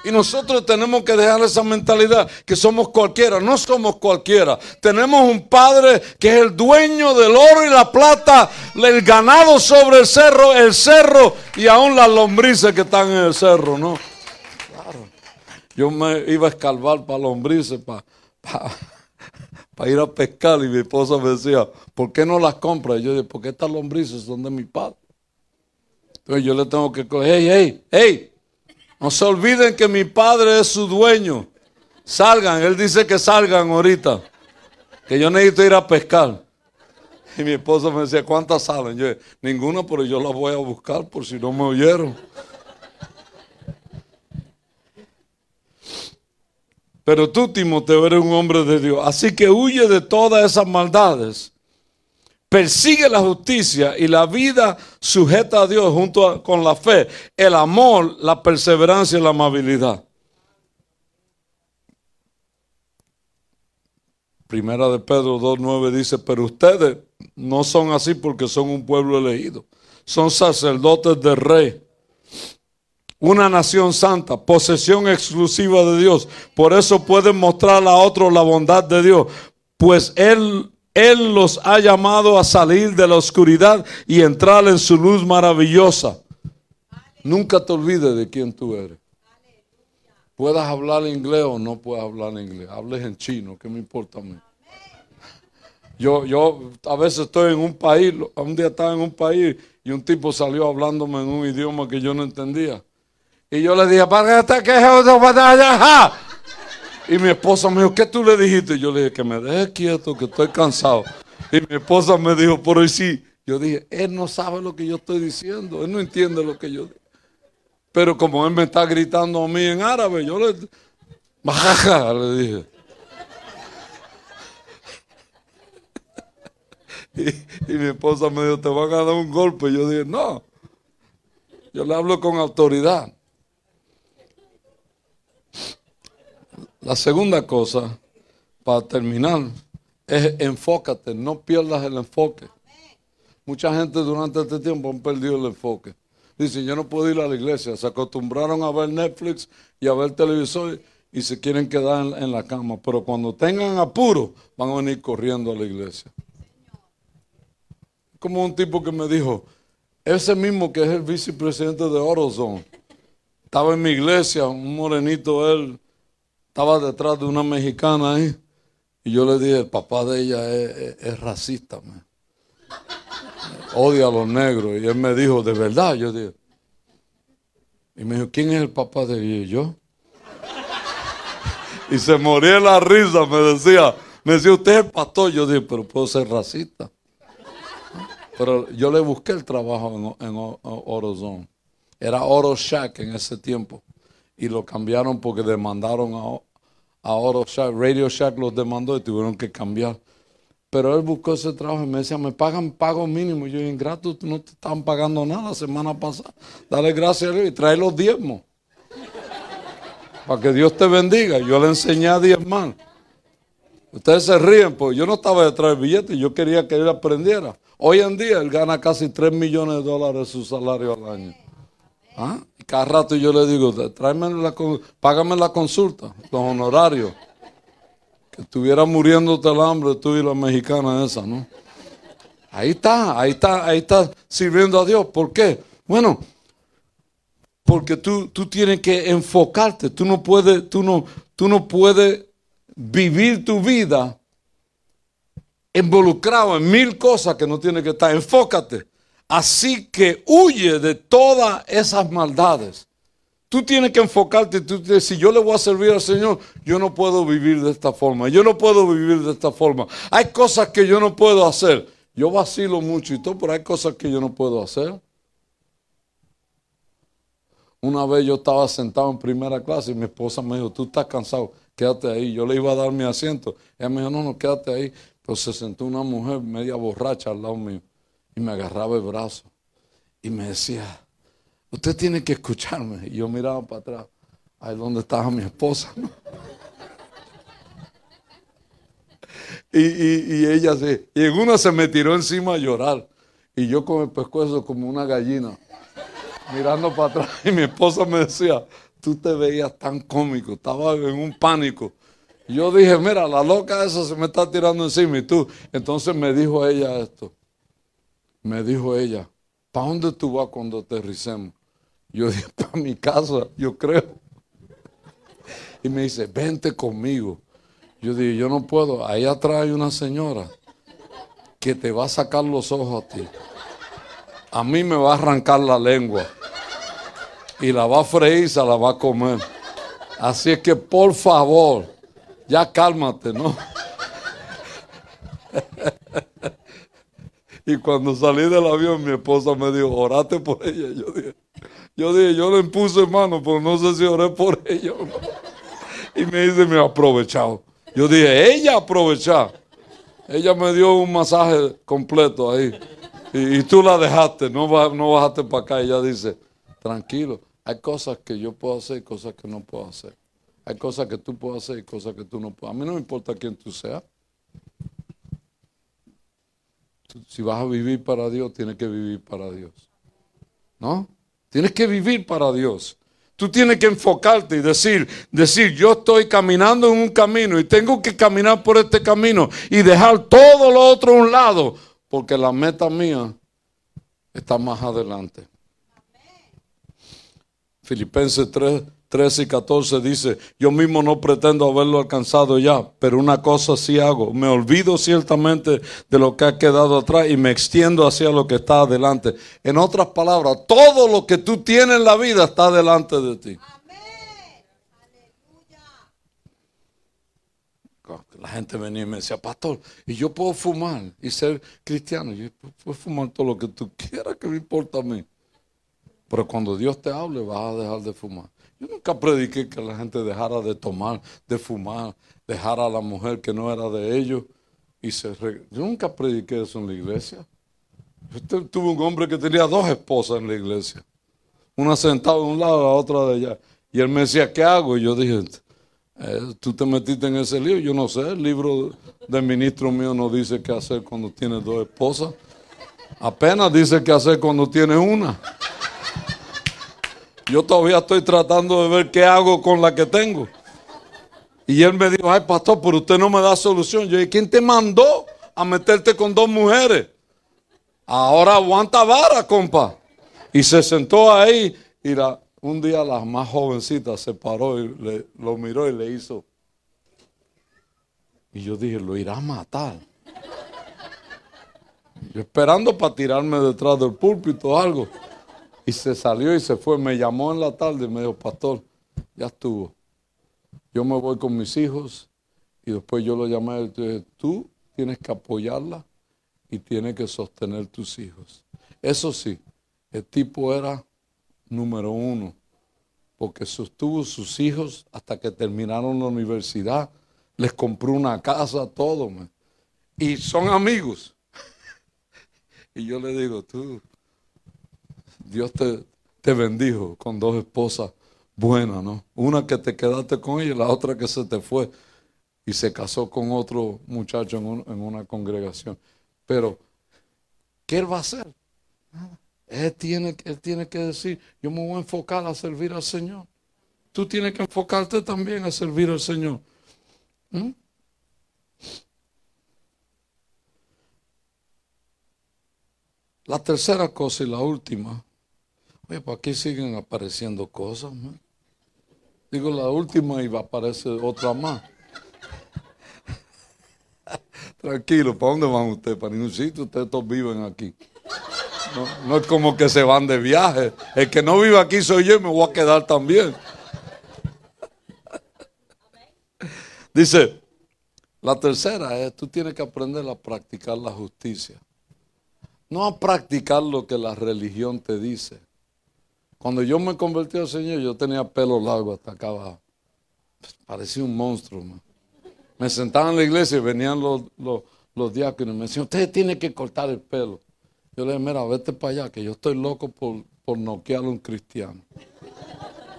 S2: Y nosotros tenemos que dejar esa mentalidad que somos cualquiera, no somos cualquiera. Tenemos un Padre que es el dueño del oro y la plata, el ganado sobre el cerro, el cerro y aún las lombrices que están en el cerro, ¿no? Claro. Yo me iba a escarbar para lombrices, para, para para ir a pescar y mi esposa me decía, ¿por qué no las compras? Y yo dije, porque estas lombrices son de mi padre. Entonces yo le tengo que coger, hey, hey, hey, no se olviden que mi padre es su dueño. Salgan, él dice que salgan ahorita, que yo necesito ir a pescar. Y mi esposa me decía, ¿cuántas salen? Yo, ninguna, pero yo las voy a buscar por si no me oyeron. Pero tú, Timoteo, eres un hombre de Dios. Así que huye de todas esas maldades. Persigue la justicia y la vida sujeta a Dios junto con la fe, el amor, la perseverancia y la amabilidad. Primera de Pedro 2.9 dice, pero ustedes no son así porque son un pueblo elegido. Son sacerdotes del rey una nación santa, posesión exclusiva de Dios. Por eso pueden mostrar a otros la bondad de Dios, pues Él, Él los ha llamado a salir de la oscuridad y entrar en su luz maravillosa. Nunca te olvides de quién tú eres. Puedas hablar inglés o no puedas hablar inglés. Hables en chino, ¿qué me importa a mí? Yo, yo a veces estoy en un país, un día estaba en un país y un tipo salió hablándome en un idioma que yo no entendía. Y yo le dije, ¿para qué que Y mi esposa me dijo, ¿qué tú le dijiste? Y yo le dije, que me deje quieto, que estoy cansado. Y mi esposa me dijo, por hoy sí. Yo dije, él no sabe lo que yo estoy diciendo, él no entiende lo que yo digo. Pero como él me está gritando a mí en árabe, yo le... Baja, le dije. Y, mi esposa me dijo, te van a dar un golpe. Yo dije, no. Yo le hablo con autoridad. La segunda cosa, para terminar, es enfócate, no pierdas el enfoque. Mucha gente durante este tiempo han perdido el enfoque. Dicen, yo no puedo ir a la iglesia. Se acostumbraron a ver Netflix y a ver televisor y se quieren quedar en, la cama. Pero cuando tengan apuro, van a venir corriendo a la iglesia. Como un tipo que me dijo, ese mismo que es el vicepresidente de Orozone, estaba en mi iglesia, un morenito él, estaba detrás de una mexicana ahí. Y yo le dije, el papá de ella es, racista, odia a los negros. Y él me dijo, ¿de verdad? Yo dije, y me dijo, ¿quién es el papá de ella? Y yo. Y se moría la risa, me decía, me decía, usted es pastor. Yo dije, pero puedo ser racista. Pero yo le busqué el trabajo en, en Orozone. Era Oro Shack en ese tiempo. Y lo cambiaron porque demandaron a, a Oro Shack. Radio Shack los demandó y tuvieron que cambiar. Pero él buscó ese trabajo y me decía, me pagan pago mínimo. Y yo, ingrato, no te estaban pagando nada la semana pasada. Dale gracias a Dios y trae los diezmos. Para que Dios te bendiga. Yo le enseñé a diezmar. Ustedes se ríen, pues yo no estaba detrás del billete, yo quería que él aprendiera. Hoy en día él gana casi 3 millones de dólares su salario al año. ¿Ah? Cada rato yo le digo, tráeme la, págame la consulta, los honorarios que estuviera muriéndote el hambre tú y la mexicana esa, ¿no? Ahí está, ahí está, ahí está sirviendo a Dios. ¿Por qué? Bueno, porque tú, tú tienes que enfocarte. Tú no puedes, tú no, tú no puedes vivir tu vida involucrado en mil cosas que no tienes que estar. Enfócate. Así que huye de todas esas maldades. Tú tienes que enfocarte, tú, si yo le voy a servir al Señor, yo no puedo vivir de esta forma, yo no puedo vivir de esta forma. Hay cosas que yo no puedo hacer. Yo vacilo mucho y todo, pero hay cosas que yo no puedo hacer. Una vez yo estaba sentado en primera clase y mi esposa me dijo, tú estás cansado, quédate ahí. Yo le iba a dar mi asiento. Ella me dijo, no, no, quédate ahí. Pero se sentó una mujer media borracha al lado mío y me agarraba el brazo y me decía, Usted tiene que escucharme. Y yo miraba para atrás, ahí donde estaba mi esposa. Y, ella se, y en una se me tiró encima a llorar. Y yo con el pescuezo como una gallina, mirando para atrás. Y mi esposa me decía, tú te veías tan cómico, estaba en un pánico. Y yo dije, mira, la loca esa se me está tirando encima y tú. Entonces me dijo ella esto. Me dijo ella, ¿para dónde tú vas cuando aterricemos? Yo dije, para mi casa, yo creo. Y me dice, vente conmigo. Yo dije, yo no puedo. Ahí atrás hay una señora que te va a sacar los ojos a ti. A mí me va a arrancar la lengua. Y la va a freír se la va a comer. Así es que por favor, ya cálmate, ¿no? y cuando salí del avión, mi esposa me dijo, orate por ella. Yo dije, yo dije, yo le puse mano, pero no sé si oré por ella Y me dice, me ha aprovechado. Yo dije, ella aprovechó. Ella me dio un masaje completo ahí. Y, tú la dejaste, no, no bajaste para acá. Ella dice, tranquilo, hay cosas que yo puedo hacer y cosas que no puedo hacer. Hay cosas que tú puedes hacer y cosas que tú no puedes. A mí no me importa quién tú seas. Si vas a vivir para Dios, tienes que vivir para Dios. ¿No? Tienes que vivir para Dios. Tú tienes que enfocarte y decir, decir, yo estoy caminando en un camino y tengo que caminar por este camino y dejar todo lo otro a un lado, porque la meta mía está más adelante. Filipenses 3, 13 y 14 dice, yo mismo no pretendo haberlo alcanzado ya, pero una cosa sí hago, me olvido ciertamente de lo que ha quedado atrás y me extiendo hacia lo que está adelante. En otras palabras, todo lo que tú tienes en la vida está delante de ti. La gente venía y me decía, pastor, y yo puedo fumar y ser cristiano. Yo puedo fumar todo lo que tú quieras, que me importa a mí. Pero cuando Dios te hable, vas a dejar de fumar. Yo nunca prediqué que la gente dejara de tomar, de fumar, dejara a la mujer que no era de ellos. Y se Yo nunca prediqué eso en la iglesia. Yo tuve un hombre que tenía dos esposas en la iglesia. Una sentada de un lado, la otra de allá. Y él me decía, ¿qué hago? Y yo dije, eh, tú te metiste en ese lío, yo no sé, el libro del ministro mío no dice qué hacer cuando tienes dos esposas. Apenas dice qué hacer cuando tienes una. Yo todavía estoy tratando de ver qué hago con la que tengo. Y él me dijo, ay pastor, pero usted no me da solución. Yo dije, ¿quién te mandó a meterte con dos mujeres? Ahora aguanta vara, compa. Y se sentó ahí y la, un día la más jovencita se paró y le, lo miró y le hizo. Y yo dije, lo irá a matar. Yo esperando para tirarme detrás del púlpito o algo. Y se salió y se fue. Me llamó en la tarde y me dijo, pastor, ya estuvo. Yo me voy con mis hijos. Y después yo lo llamé y dije, tú tienes que apoyarla y tienes que sostener tus hijos. Eso sí, el tipo era número uno, porque sostuvo sus hijos hasta que terminaron la universidad, les compró una casa, todo. Y son amigos. y yo le digo, tú, Dios te, te bendijo con dos esposas buenas, ¿no? Una que te quedaste con ella y la otra que se te fue y se casó con otro muchacho en, en una congregación. Pero, ¿qué él va a hacer? Él tiene, él tiene que decir, yo me voy a enfocar a servir al Señor. Tú tienes que enfocarte también a servir al Señor. ¿Mm? La tercera cosa y la última. Aquí siguen apareciendo cosas. Digo la última y va a aparecer otra más. Tranquilo, ¿para dónde van ustedes? Para ningún sitio, ustedes todos viven aquí. No, es como que se van de viaje. El que no vive aquí soy yo y me voy a quedar también. Dice, la tercera es, tú tienes que aprender a practicar la justicia. No a practicar lo que la religión te dice. Cuando yo me convertí al Señor, yo tenía pelo largo hasta acá abajo. Parecía un monstruo. Me sentaba en la iglesia y venían los, diáconos y me decían, usted tiene que cortar el pelo. Yo le dije, mira, vete para allá, que yo estoy loco por, noquear a un cristiano.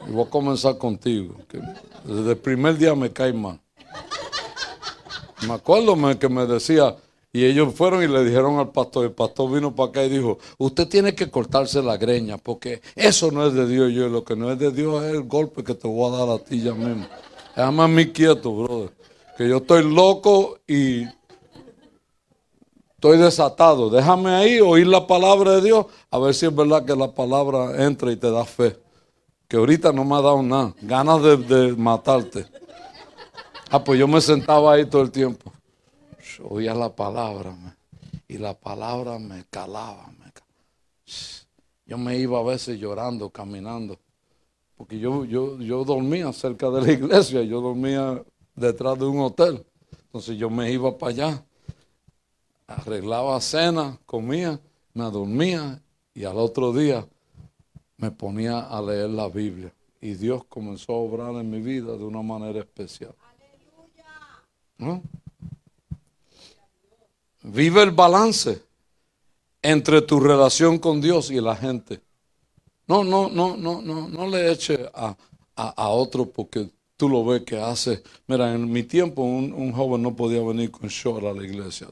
S2: Y voy a comenzar contigo. Desde el primer día me cae mal. Me acuerdo que me decía, y ellos fueron y le dijeron al pastor, el pastor vino para acá y dijo, usted tiene que cortarse la greña, porque eso no es de Dios. Yo, lo que no es de Dios es el golpe que te voy a dar a ti ya mismo. Déjame a mí quieto, brother. Que yo estoy loco y estoy desatado. Déjame ahí oír la palabra de Dios, a ver si es verdad que la palabra entra y te da fe. Que ahorita no me ha dado nada, ganas de, matarte. Ah, pues yo me sentaba ahí todo el tiempo. Oía la palabra y la palabra me calaba. Yo me iba a veces llorando, caminando. Porque yo, yo, yo dormía cerca de la iglesia, yo dormía detrás de un hotel. Entonces yo me iba para allá arreglaba cena, comía, me dormía y al otro día me ponía a leer la Biblia. Y Dios comenzó a obrar en mi vida de una manera especial. Vive el balance entre tu relación con Dios y la gente. No, no, no, no, no, no le eche a, a, otro porque tú lo ves que hace. Mira, en mi tiempo un, un joven no podía venir con short a la iglesia.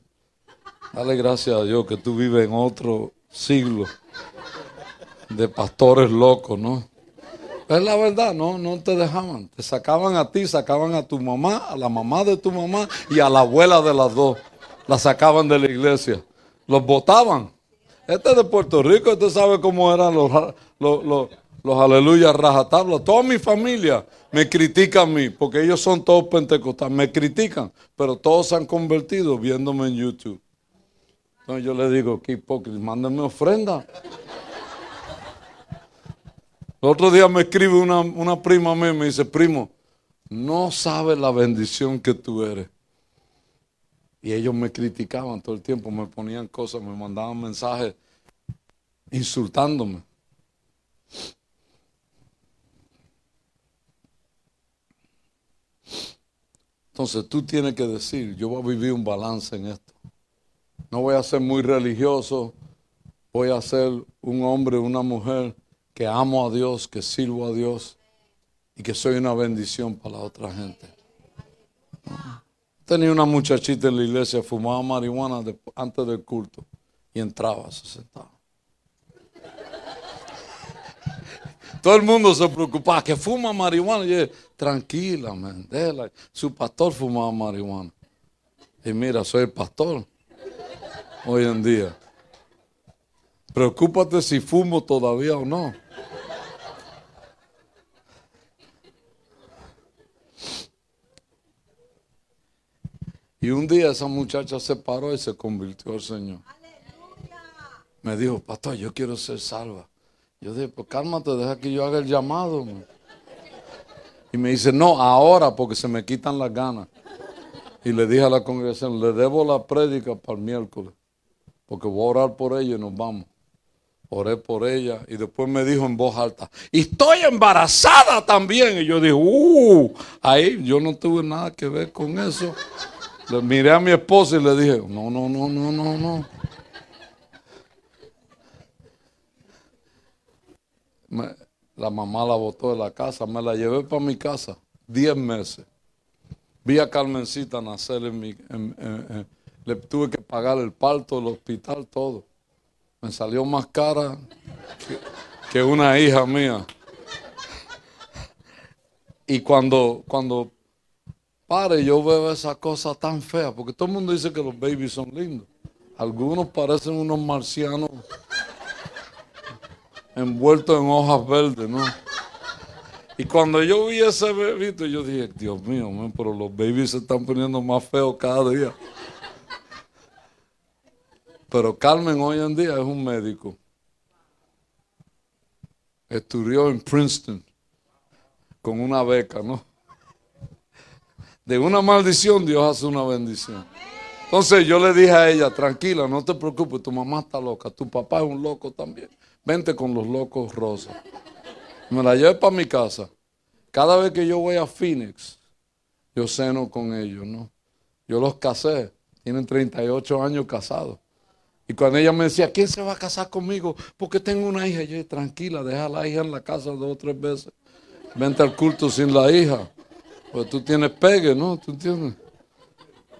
S2: Dale gracias a Dios que tú vives en otro siglo de pastores locos, ¿no? Es la verdad, no, no te dejaban. Te sacaban a ti, sacaban a tu mamá, a la mamá de tu mamá y a la abuela de las dos. La sacaban de la iglesia. Los votaban. Este es de Puerto Rico, usted sabe cómo eran los, los, los aleluyas rajatabla, toda mi familia me critica a mí, porque ellos son todos pentecostales, me critican, pero todos se han convertido viéndome en YouTube. Entonces yo le digo, qué hipócrita, mándenme ofrenda. El otro día me escribe una, una prima mía y me dice, primo, no sabes la bendición que tú eres. Y ellos me criticaban todo el tiempo, me ponían cosas, me mandaban mensajes insultándome. Entonces tú tienes que decir, yo voy a vivir un balance en esto. No voy a ser muy religioso, voy a ser un hombre, una mujer que amo a Dios, que sirvo a Dios y que soy una bendición para la otra gente. Tenía una muchachita en la iglesia, fumaba marihuana antes del culto y entraba, se sentaba. Todo el mundo se preocupaba que fuma marihuana. Y yo, tranquila, man, Su pastor fumaba marihuana. Y mira, soy el pastor hoy en día. Preocúpate si fumo todavía o no. Y un día esa muchacha se paró y se convirtió al Señor. Me dijo, pastor, yo quiero ser salva. Yo dije, pues cálmate, deja que yo haga el llamado. Y me dice, no, ahora porque se me quitan las ganas. Y le dije a la congregación, le debo la prédica para el miércoles, porque voy a orar por ella y nos vamos. Oré por ella y después me dijo en voz alta, y estoy embarazada también. Y yo dije, uh, ahí yo no tuve nada que ver con eso. Miré a mi esposa y le dije, no, no, no, no, no, no. la mamá la botó de la casa, me la llevé para mi casa, diez meses. Vi a Carmencita nacer en mi... le tuve que pagar el parto, el hospital, todo. Me salió más cara que, una hija mía. Y cuando, cuando pare, yo veo esa cosa tan fea, porque todo el mundo dice que los babies son lindos. Algunos parecen unos marcianos envuelto en hojas verdes, ¿no? Y cuando yo vi ese bebito, yo dije, Dios mío, pero los babies se están poniendo más feos cada día. Pero Carmen hoy en día es un médico. Estudió en Princeton con una beca, ¿no? De una maldición Dios hace una bendición. Entonces yo le dije a ella, tranquila, no te preocupes, tu mamá está loca, tu papá es un loco también vente con los locos rosas. Me la llevé para mi casa. Cada vez que yo voy a Phoenix, yo ceno con ellos, ¿no? Yo los casé, tienen 38 años casados. Y cuando ella me decía, ¿quién se va a casar conmigo? Porque tengo una hija. yo, tranquila, deja a la hija en la casa dos o tres veces. Vente al culto sin la hija. Pues tú tienes pegue, ¿no? ¿Tú entiendes?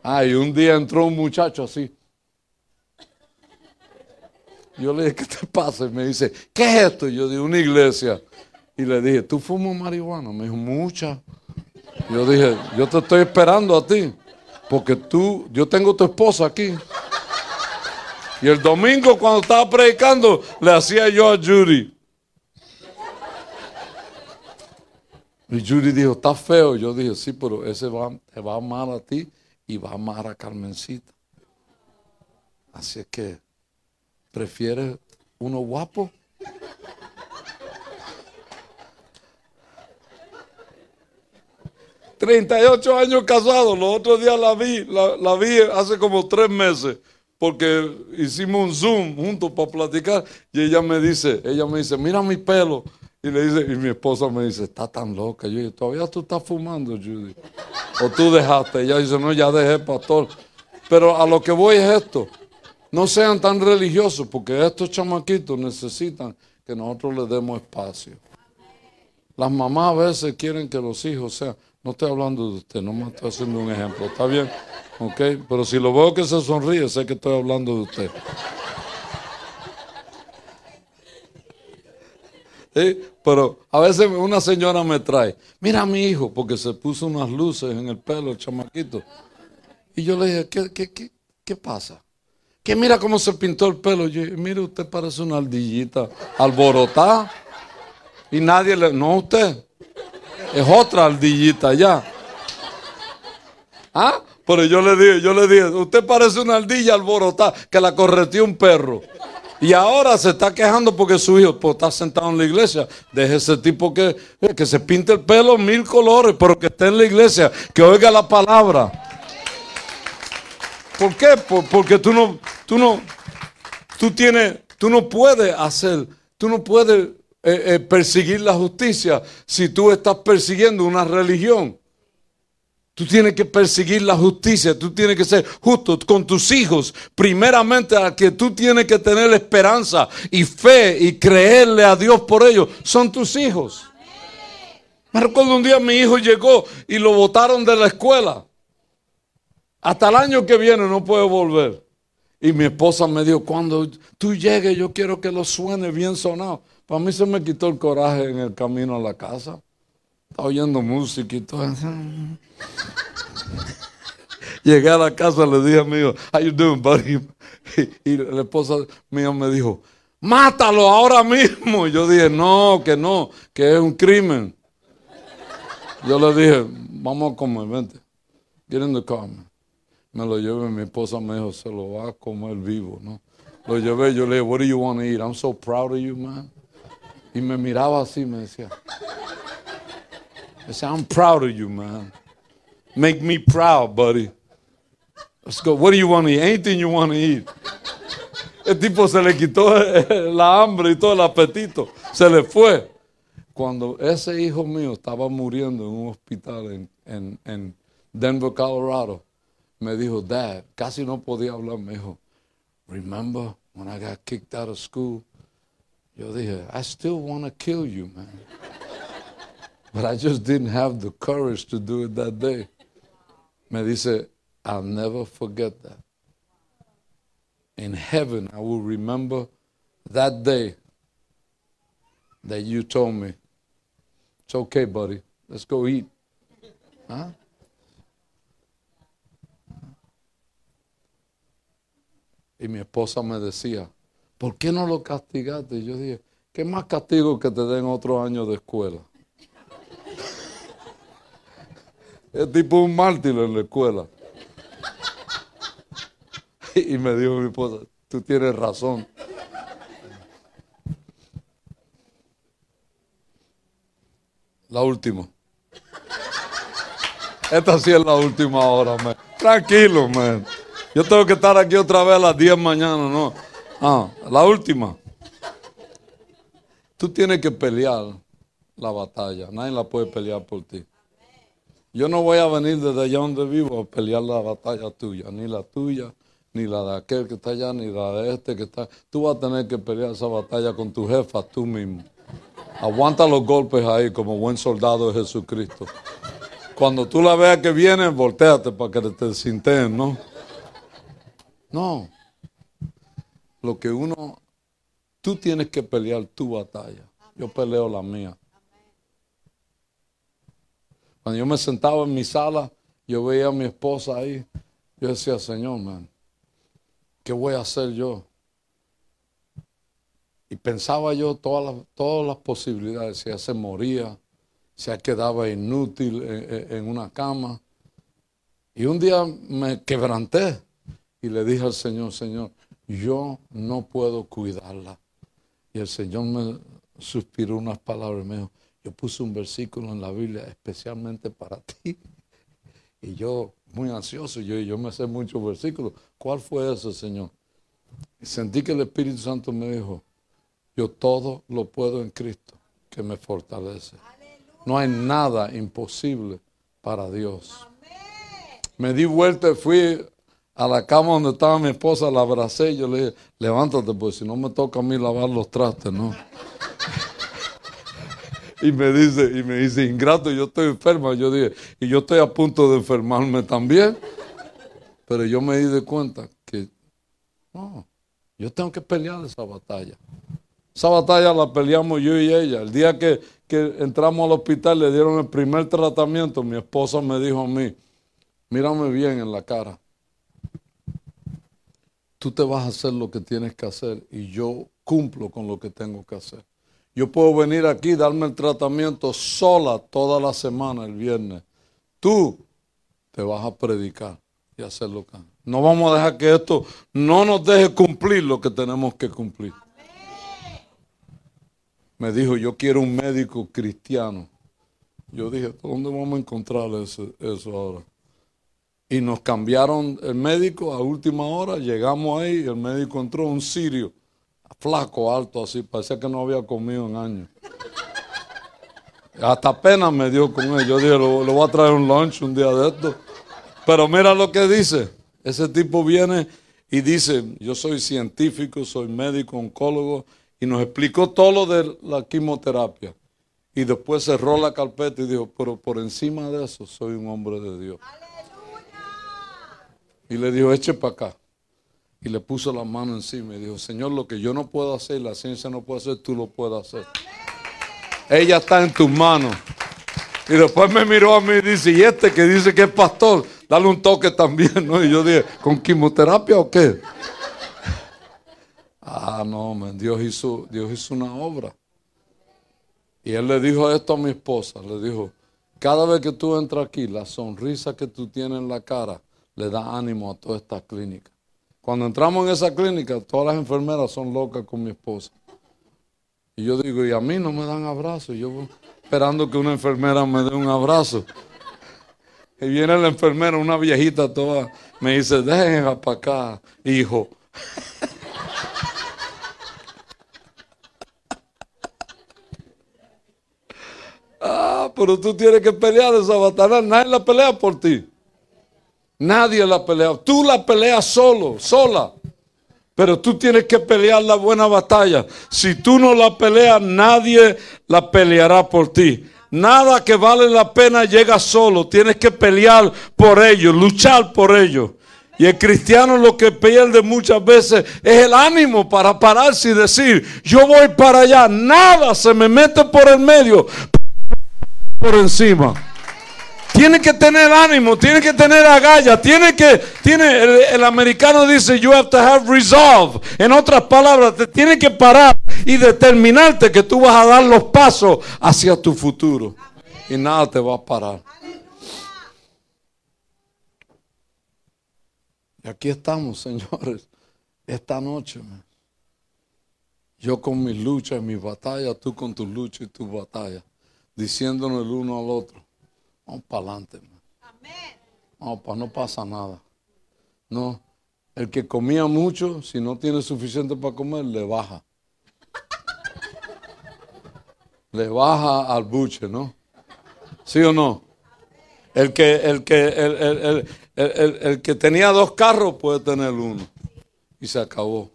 S2: Ah, y un día entró un muchacho así. Yo le dije, ¿qué te pasa? Y me dice, ¿qué es esto? Y yo dije, una iglesia. Y le dije, ¿tú fumas marihuana? Me dijo, mucha. Yo dije, yo te estoy esperando a ti. Porque tú, yo tengo tu esposa aquí. Y el domingo cuando estaba predicando, le hacía yo a Judy. Y Judy dijo, está feo. Yo dije, sí, pero ese va, te va a amar a ti y va a amar a Carmencita. Así es que ¿Prefiere uno guapo? ...38 años casado... los otros días la vi, la, vi hace como tres meses, porque hicimos un Zoom juntos para platicar, y ella me dice, ella me dice, mira mi pelo, y le dice, y mi esposa me dice, está tan loca, yo digo, todavía tú estás fumando, Judy, o tú dejaste, ella dice, no, ya dejé, pastor, pero a lo que voy es esto, no sean tan religiosos porque estos chamaquitos necesitan que nosotros les demos espacio. Las mamás a veces quieren que los hijos sean, no estoy hablando de usted, no me estoy haciendo un ejemplo, ¿está bien? ¿Ok? Pero si lo veo que se sonríe, sé que estoy hablando de usted. Pero a veces una señora me trae, mira a mi hijo, porque se puso unas luces en el pelo, el chamaquito. Y yo le dije, ¿qué, qué, qué, qué pasa? que mira cómo se pintó el pelo. Yo, mire, usted parece una ardillita alborotada. Y nadie le, no usted, es otra ardillita ya. ¿Ah? Pero yo le dije, yo le dije, usted parece una ardilla alborotada que la correteó un perro. Y ahora se está quejando porque su hijo pues, está sentado en la iglesia. Deje ese tipo que, eh, que se pinte el pelo mil colores, pero que esté en la iglesia, que oiga la palabra. ¿Por qué? porque tú no, tú no, tú tienes, tú no puedes hacer, tú no puedes eh, eh, perseguir la justicia si tú estás persiguiendo una religión. Tú tienes que perseguir la justicia, tú tienes que ser justo con tus hijos. Primeramente a que tú tienes que tener esperanza y fe y creerle a Dios por ellos, son tus hijos. Me recuerdo un día mi hijo llegó y lo botaron de la escuela. Hasta el año que viene no puede volver. Y mi esposa me dijo, cuando tú llegues yo quiero que lo suene bien sonado. Para mí se me quitó el coraje en el camino a la casa. Estaba oyendo música y todo. Llegué a la casa, le dije a mi hijo, how you doing, buddy? Y, la esposa mía me dijo, mátalo ahora mismo. Y yo dije, no, que no, que es un crimen. Yo le dije, vamos a comer, vente. Get in the car, Me lo llevé, mi esposa me dijo, se lo va a comer vivo, ¿no? Lo llevé, yo le dije, what do you want to eat? I'm so proud of you, man. Y me miraba así, me decía, I said, I'm proud of you, man. Make me proud, buddy. Let's go. What do you want to eat? Anything you want to eat. El tipo se le quitó la hambre y todo el apetito. Se le fue. Cuando ese hijo mío estaba muriendo en un hospital en, en, en Denver, Colorado, me dijo, Dad, casi no podía hablar. Me dijo, Remember when I got kicked out of school? Yo dije, I still want to kill you, man. But I just didn't have the courage to do it that day. Me dice, I'll never forget that. In heaven, I will remember that day that you told me, it's okay, buddy, let's go eat. ¿Ah? Y mi esposa me decía, ¿por qué no lo castigaste? Y yo dije, ¿qué más castigo que te den otro año de escuela? Es tipo un mártir en la escuela. Y me dijo mi esposa, tú tienes razón. La última. Esta sí es la última hora, man. Tranquilo, man. Yo tengo que estar aquí otra vez a las 10 mañana, ¿no? Ah, la última. Tú tienes que pelear la batalla. Nadie la puede pelear por ti. Yo no voy a venir desde allá donde vivo a pelear la batalla tuya, ni la tuya, ni la de aquel que está allá, ni la de este que está. Tú vas a tener que pelear esa batalla con tu jefa tú mismo. Aguanta los golpes ahí como buen soldado de Jesucristo. Cuando tú la veas que viene, volteate para que te sinten, ¿no? No. Lo que uno, tú tienes que pelear tu batalla. Yo peleo la mía. Cuando yo me sentaba en mi sala, yo veía a mi esposa ahí. Yo decía, Señor, man, ¿qué voy a hacer yo? Y pensaba yo todas las, todas las posibilidades, si ella se moría, si ella quedaba inútil en, una cama. Y un día me quebranté y le dije al Señor, Señor, yo no puedo cuidarla. Y el Señor me suspiró unas palabras y me dijo, yo puse un versículo en la Biblia especialmente para ti. Y yo, muy ansioso, yo, yo me sé muchos versículos. ¿Cuál fue ese, Señor? Sentí que el Espíritu Santo me dijo, yo todo lo puedo en Cristo que me fortalece. No hay nada imposible para Dios. Me di vuelta y fui a la cama donde estaba mi esposa, la abracé y yo le dije, levántate, pues si no me toca a mí lavar los trastes, ¿no? Y me dice, y me dice, ingrato, yo estoy enferma. Yo dije, y yo estoy a punto de enfermarme también. Pero yo me di de cuenta que, no, yo tengo que pelear esa batalla. Esa batalla la peleamos yo y ella. El día que, que entramos al hospital, le dieron el primer tratamiento, mi esposa me dijo a mí, mírame bien en la cara. Tú te vas a hacer lo que tienes que hacer y yo cumplo con lo que tengo que hacer. Yo puedo venir aquí, darme el tratamiento sola toda la semana, el viernes. Tú te vas a predicar y hacerlo acá. No vamos a dejar que esto no nos deje cumplir lo que tenemos que cumplir. Me dijo, yo quiero un médico cristiano. Yo dije, ¿dónde vamos a encontrar eso, eso ahora? Y nos cambiaron el médico a última hora, llegamos ahí y el médico entró, un sirio, flaco, alto, así, parecía que no había comido en años. Hasta pena me dio con él. Yo dije, le voy a traer un lunch un día de esto. Pero mira lo que dice. Ese tipo viene y dice, yo soy científico, soy médico, oncólogo, y nos explicó todo lo de la quimioterapia. Y después cerró la carpeta y dijo, pero por encima de eso soy un hombre de Dios. Y le dijo, eche para acá. Y le puso la mano encima y dijo, Señor, lo que yo no puedo hacer, la ciencia no puede hacer, tú lo puedes hacer. Ella está en tus manos. Y después me miró a mí y dice, y este que dice que es pastor, dale un toque también, ¿no? Y yo dije, ¿con quimioterapia o qué? Ah, no, Dios hizo, Dios hizo una obra. Y él le dijo esto a mi esposa, le dijo, cada vez que tú entras aquí, la sonrisa que tú tienes en la cara le da ánimo a toda esta clínica. Cuando entramos en esa clínica, todas las enfermeras son locas con mi esposa. Y yo digo, y a mí no me dan abrazos. Yo voy esperando que una enfermera me dé un abrazo. Y viene la enfermera, una viejita toda, me dice, dejen para acá, hijo. ah, pero tú tienes que pelear esa batalla. Nadie la pelea por ti. Nadie la pelea. Tú la peleas solo, sola. Pero tú tienes que pelear la buena batalla. Si tú no la peleas, nadie la peleará por ti. Nada que vale la pena llega solo. Tienes que pelear por ello, luchar por ello. Y el cristiano lo que pierde muchas veces es el ánimo para pararse y decir, yo voy para allá. Nada se me mete por el medio, por encima. Tiene que tener ánimo, tiene que tener agallas, tiene que, tiene, el, americano dice, you have to have resolve. En otras palabras, te tiene que parar y determinarte que tú vas a dar los pasos hacia tu futuro. Y nada te va a parar. Y aquí estamos, señores, esta noche. Yo con mis luchas y mis batallas, tú con tus luchas y tus batallas, diciéndonos el uno al otro. Vamos para adelante. Vamos, para no pasa nada. No. El que comía mucho, si no tiene suficiente para comer, le baja. le baja al buche, ¿no? ¿Sí o no? El que, el que, el, el, que tenía dos carros puede tener uno. Y se acabó.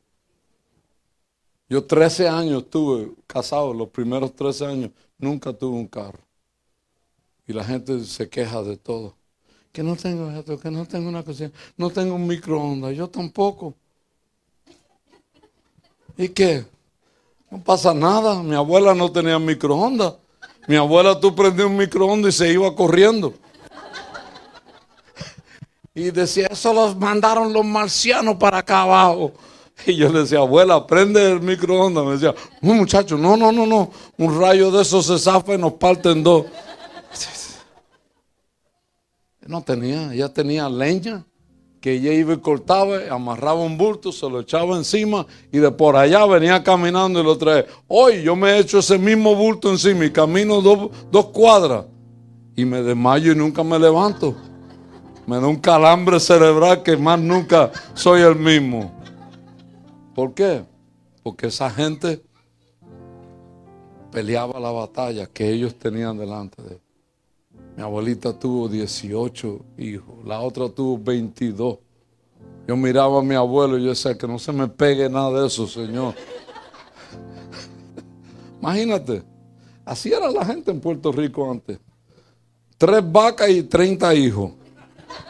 S2: Yo 13 años estuve casado, los primeros 13 años, nunca tuve un carro. Y la gente se queja de todo. Que no tengo esto, que no tengo una cocina, no tengo un microondas, yo tampoco. ¿Y qué? No pasa nada. Mi abuela no tenía microondas. Mi abuela tú prendías un microondas y se iba corriendo. Y decía, eso los mandaron los marcianos para acá abajo. Y yo le decía, abuela, prende el microondas. Me decía, no muchacho, no, no, no, no. Un rayo de esos se zafa y nos parte en dos. No tenía, ella tenía leña que ella iba y cortaba, amarraba un bulto, se lo echaba encima y de por allá venía caminando y lo trae. Hoy yo me he hecho ese mismo bulto encima y camino dos, dos cuadras y me desmayo y nunca me levanto. Me da un calambre cerebral que más nunca soy el mismo. ¿Por qué? Porque esa gente peleaba la batalla que ellos tenían delante de ellos. Mi abuelita tuvo 18 hijos, la otra tuvo 22. Yo miraba a mi abuelo y yo decía que no se me pegue nada de eso, Señor. Imagínate, así era la gente en Puerto Rico antes. Tres vacas y 30 hijos.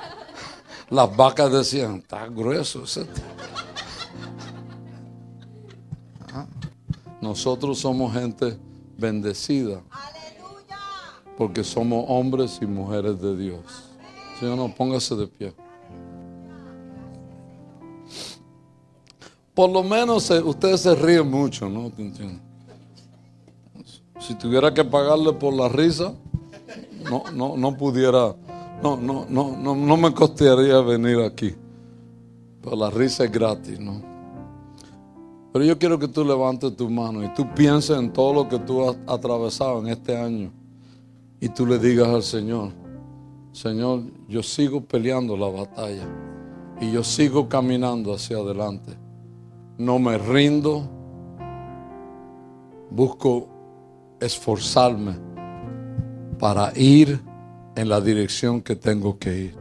S2: Las vacas decían, está grueso nosotros somos gente bendecida porque somos hombres y mujeres de Dios. Señor, no, póngase de pie. Por lo menos ustedes se ríen mucho, ¿no? Si tuviera que pagarle por la risa, no, no, no pudiera, no, no, no, no, no me costaría venir aquí. Pero la risa es gratis, ¿no? Pero yo quiero que tú levantes tu mano y tú pienses en todo lo que tú has atravesado en este año y tú le digas al Señor, Señor, yo sigo peleando la batalla y yo sigo caminando hacia adelante. No me rindo, busco esforzarme para ir en la dirección que tengo que ir.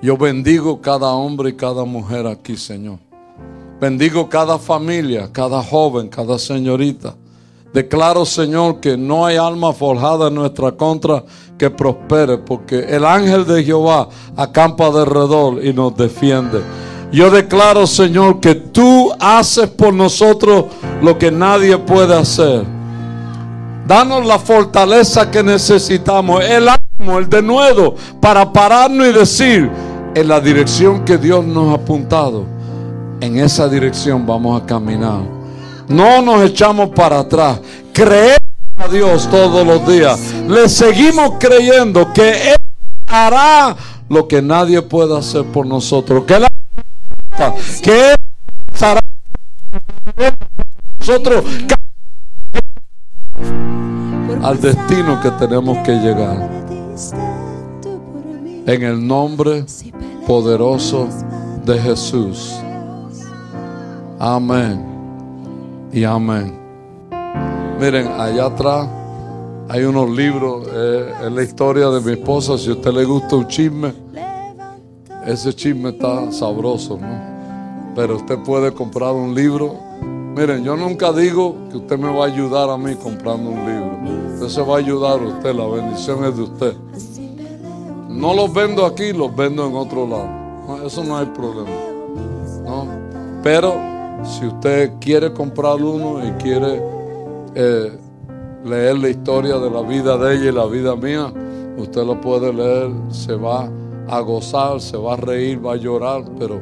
S2: Yo bendigo cada hombre y cada mujer aquí, Señor. Bendigo cada familia, cada joven, cada señorita. Declaro, Señor, que no hay alma forjada en nuestra contra que prospere, porque el ángel de Jehová acampa alrededor y nos defiende. Yo declaro, Señor, que tú haces por nosotros lo que nadie puede hacer. Danos la fortaleza que necesitamos, el ánimo, el denuedo, para pararnos y decir en la dirección que Dios nos ha apuntado. En esa dirección vamos a caminar. No nos echamos para atrás. Creemos a Dios todos los días. Le seguimos creyendo que Él hará lo que nadie puede hacer por nosotros. Que Él que Él hará nosotros al destino que tenemos que llegar. En el nombre poderoso de Jesús. Amén. Y amén. Miren, allá atrás hay unos libros. Eh, es la historia de mi esposa. Si a usted le gusta un chisme, ese chisme está sabroso, ¿no? Pero usted puede comprar un libro. Miren, yo nunca digo que usted me va a ayudar a mí comprando un libro. Usted se va a ayudar a usted. La bendición es de usted. No los vendo aquí, los vendo en otro lado. No, eso no hay problema. ¿no? Pero si usted quiere comprar uno y quiere eh, leer la historia de la vida de ella y la vida mía, usted lo puede leer, se va a gozar, se va a reír, va a llorar, pero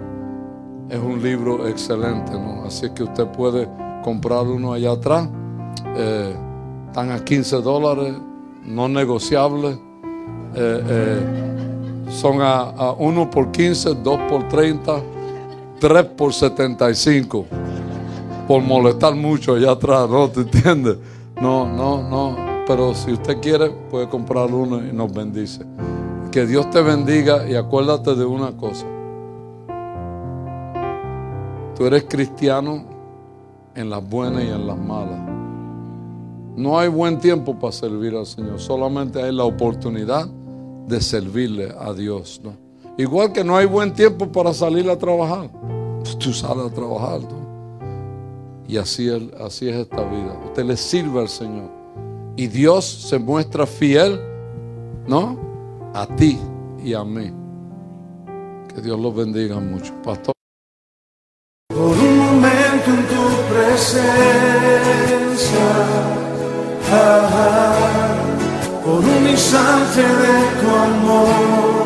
S2: es un libro excelente, ¿no? Así que usted puede comprar uno allá atrás. Eh, están a 15 dólares, no negociables. Eh, son a, a 1 por 15, 2 por 30, 3 por 75. Por molestar mucho allá atrás, ¿no? ¿Te entiendes? No, no, no. Pero si usted quiere, puede comprar uno y nos bendice. Que Dios te bendiga y acuérdate de una cosa. Tú eres cristiano en las buenas y en las malas. No hay buen tiempo para servir al Señor, solamente hay la oportunidad de servirle a Dios. ¿no? Igual que no hay buen tiempo para salir a trabajar. Pues tú sales a trabajar. Y así es, así es esta vida. Usted le sirve al Señor. Y Dios se muestra fiel, ¿no? A ti y a mí. Que Dios los bendiga mucho. Pastor.
S3: Por un momento en tu presencia, por un instante de tu amor,